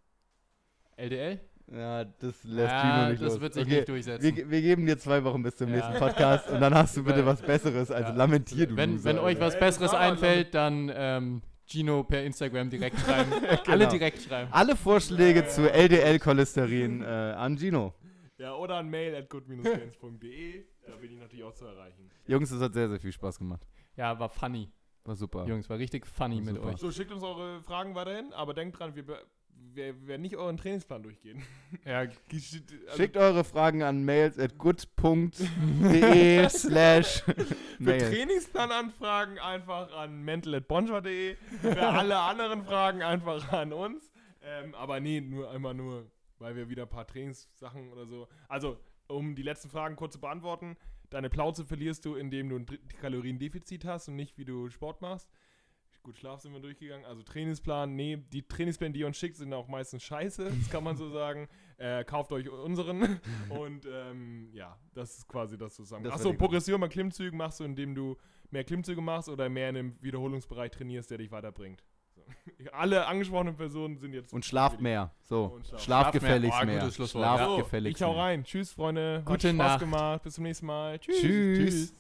LDL? Ja, das lässt ja, Gino nicht das los. wird sich Okay, nicht durchsetzen. Wir, wir geben dir zwei Wochen bis zum Ja. nächsten Podcast und dann hast du bitte was Besseres als Ja. lamentier, du wenn, Loser, wenn euch was Besseres einfällt, dann ähm, Gino per Instagram direkt schreiben. Alle Genau. direkt schreiben. Alle Vorschläge zu LDL-Cholesterin äh, an Gino. Ja, oder an mail at good-gains.de. Da bin ich natürlich auch zu erreichen. Jungs, es hat sehr, sehr viel Spaß gemacht. Ja, war funny. War super. Jungs, war richtig funny mit Super. euch. So, schickt uns eure Fragen weiterhin, aber denkt dran, wir, wir werden nicht euren Trainingsplan durchgehen. Ja, also Schickt eure Fragen an mails at good.de slash Für. Trainingsplananfragen einfach an mental.bonjour.de. Für alle anderen Fragen einfach an uns. Ähm, aber nee, nur einmal nur, weil wir wieder ein paar Trainingssachen oder so. Also, um die letzten Fragen kurz zu beantworten. Deine Plauze verlierst du, indem du ein Kaloriendefizit hast und nicht, wie du Sport machst. Gut, Schlaf sind wir durchgegangen. Also Trainingsplan, nee, die Trainingspläne, die ihr uns schickt, sind auch meistens scheiße, das kann man so sagen. Äh, kauft euch unseren. Und ähm, ja, das ist quasi das zusammen. Das Achso, Progression bei Klimmzügen machst du, indem du mehr Klimmzüge machst oder mehr in einem Wiederholungsbereich trainierst, der dich weiterbringt. Alle angesprochenen Personen sind jetzt. Und schlaft mehr. So, Und schlaft. schlaf gefälligst Schlaf mehr. mehr. Oh, gutes Schlusswort. Schlaf Ja. Gefälligst ich hau mehr. rein. Tschüss, Freunde. Hat Gute Spaß Nacht. gemacht. Bis zum nächsten Mal. Tschüss. Tschüss. Tschüss.